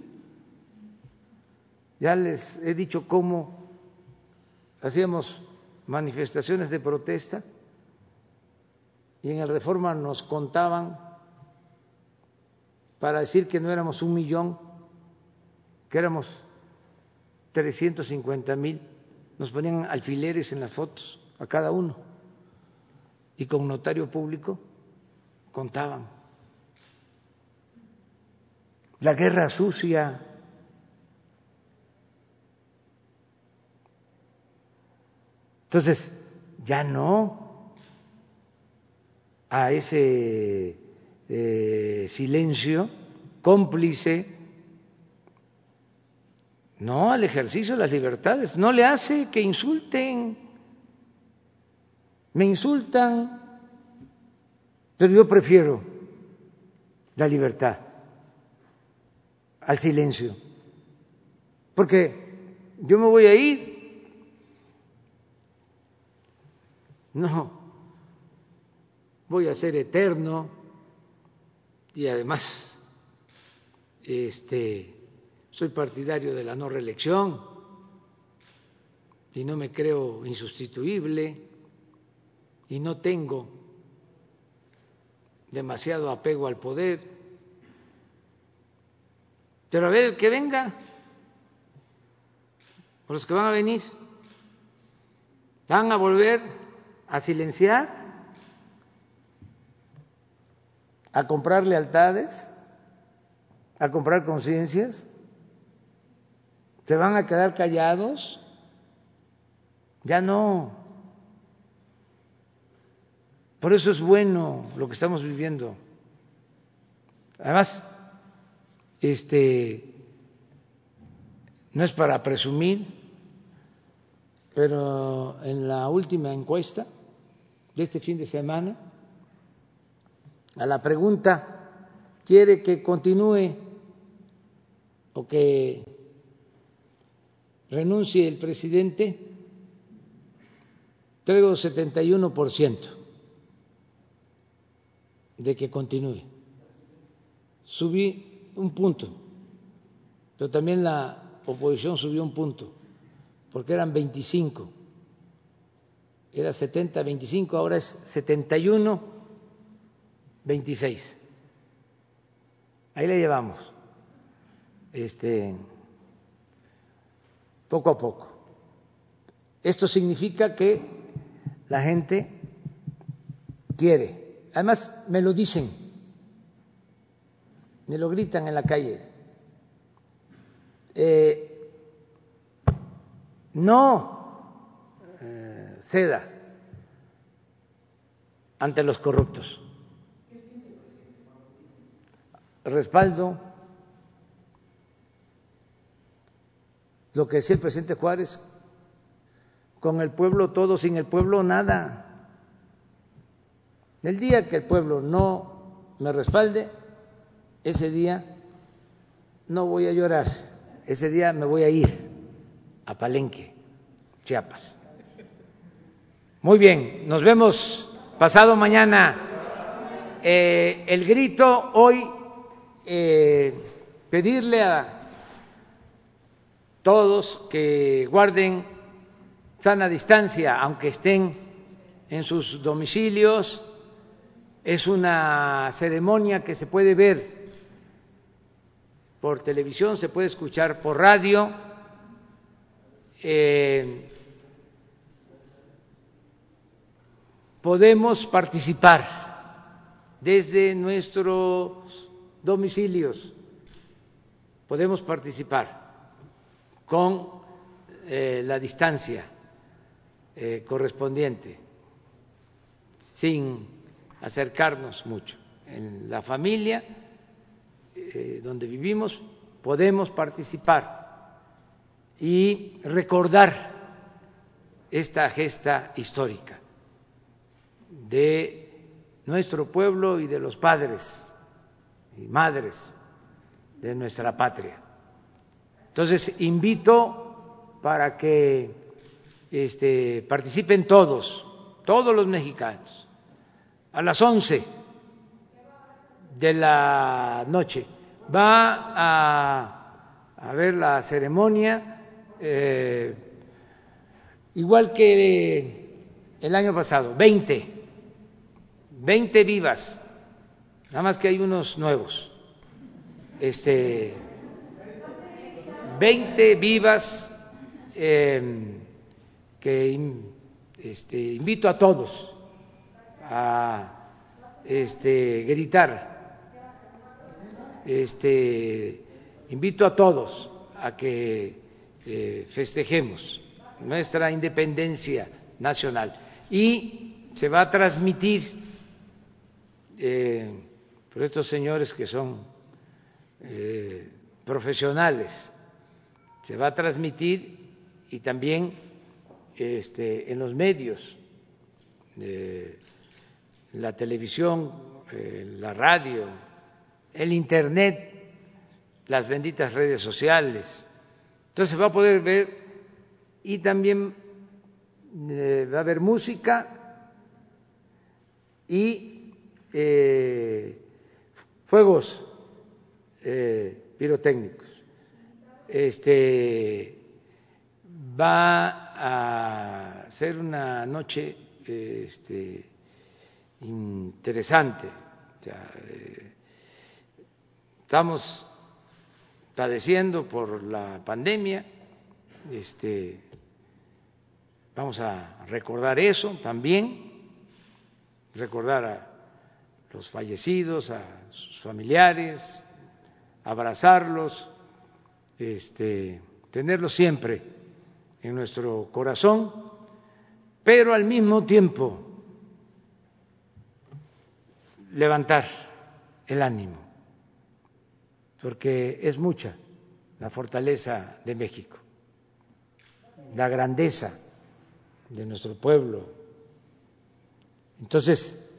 Ya les he dicho cómo hacíamos manifestaciones de protesta y en el Reforma nos contaban para decir que no éramos un millón, que éramos 350 mil, nos ponían alfileres en las fotos a cada uno. Y con notario público contaban. La guerra sucia. Entonces, ya no a ese eh, silencio cómplice, no al ejercicio de las libertades, no le hace que insulten, me insultan, pero yo prefiero la libertad al silencio, porque yo me voy a ir. No, voy a ser eterno. Y además este soy partidario de la no reelección. Y no me creo insustituible y no tengo demasiado apego al poder. Pero a ver, que venga, los que van a venir, van a volver a silenciar, a comprar lealtades, a comprar conciencias, se van a quedar callados, ya no. Por eso es bueno lo que estamos viviendo. Además, este no es para presumir, pero en la última encuesta de este fin de semana, a la pregunta, ¿quiere que continúe o que renuncie el presidente? Traigo 71% de que continúe. Subí un punto, pero también la oposición subió un punto, porque eran 25 era 70-25, ahora es 71-26. Ahí le llevamos, este, poco a poco. Esto significa que la gente quiere, además me lo dicen, me lo gritan en la calle. Eh, no ceda ante los corruptos. Respaldo lo que decía el presidente Juárez, con el pueblo todo, sin el pueblo nada. El día que el pueblo no me respalde, ese día no voy a llorar, ese día me voy a ir a Palenque, Chiapas. Muy bien, nos vemos pasado mañana. Eh, el grito hoy, eh, pedirle a todos que guarden sana distancia, aunque estén en sus domicilios. Es una ceremonia que se puede ver por televisión, se puede escuchar por radio. Eh, podemos participar desde nuestros domicilios, podemos participar con eh, la distancia eh, correspondiente, sin acercarnos mucho. En la familia eh, donde vivimos podemos participar y recordar esta gesta histórica de nuestro pueblo y de los padres y madres de nuestra patria. Entonces, invito para que este, participen todos, todos los mexicanos, a las once de la noche. Va a, a ver la ceremonia, eh, igual que el año pasado, veinte 20 vivas, nada más que hay unos nuevos. Este, 20 vivas em, que este, invito a todos a este, gritar. este, invito a todos a que eh, festejemos nuestra independencia nacional y se va a transmitir eh, por estos señores que son eh, profesionales, se va a transmitir y también este, en los medios, la televisión, la radio, el Internet, las benditas redes sociales. Entonces va a poder ver y también eh, va a haber música y eh, fuegos eh, pirotécnicos. Este va a ser una noche este, interesante. Estamos padeciendo por la pandemia, este, vamos a recordar eso también, recordar a los fallecidos, a sus familiares, abrazarlos, este, tenerlos siempre en nuestro corazón, pero al mismo tiempo levantar el ánimo porque es mucha la fortaleza de México, la grandeza de nuestro pueblo. Entonces,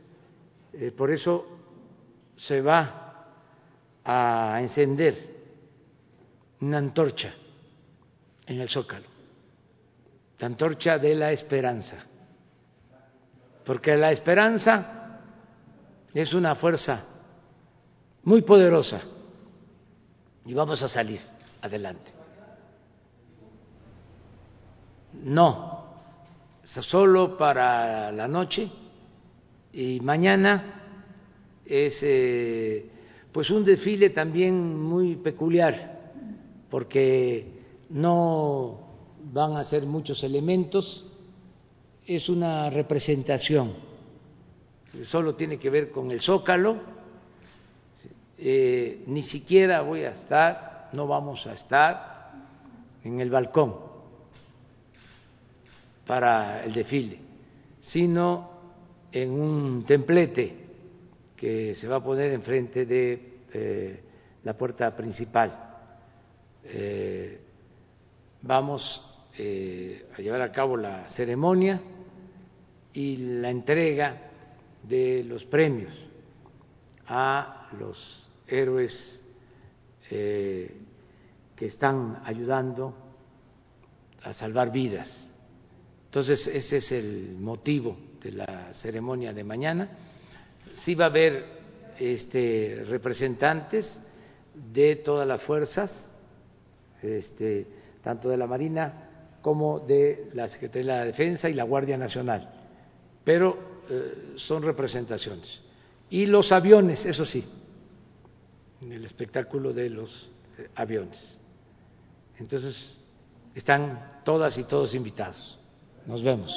eh, por eso se va a encender una antorcha en el zócalo, la antorcha de la esperanza, porque la esperanza es una fuerza muy poderosa. Y vamos a salir adelante. No, solo para la noche. Y mañana es eh, pues un desfile también muy peculiar. Porque no van a ser muchos elementos, es una representación, solo tiene que ver con el zócalo eh, ni siquiera voy a estar, no vamos a estar en el balcón para el desfile, sino en un templete que se va a poner enfrente de eh, la puerta principal. Eh, vamos a llevar a cabo la ceremonia y la entrega de los premios a los héroes eh, que están ayudando a salvar vidas. Entonces, ese es el motivo de la ceremonia de mañana. Sí va a haber este, representantes de todas las fuerzas, este, tanto de la Marina como de la Secretaría de la Defensa y la Guardia Nacional, pero eh, son representaciones. Y los aviones, eso sí, el espectáculo de los eh, aviones. Entonces, están todas y todos invitados. Nos vemos.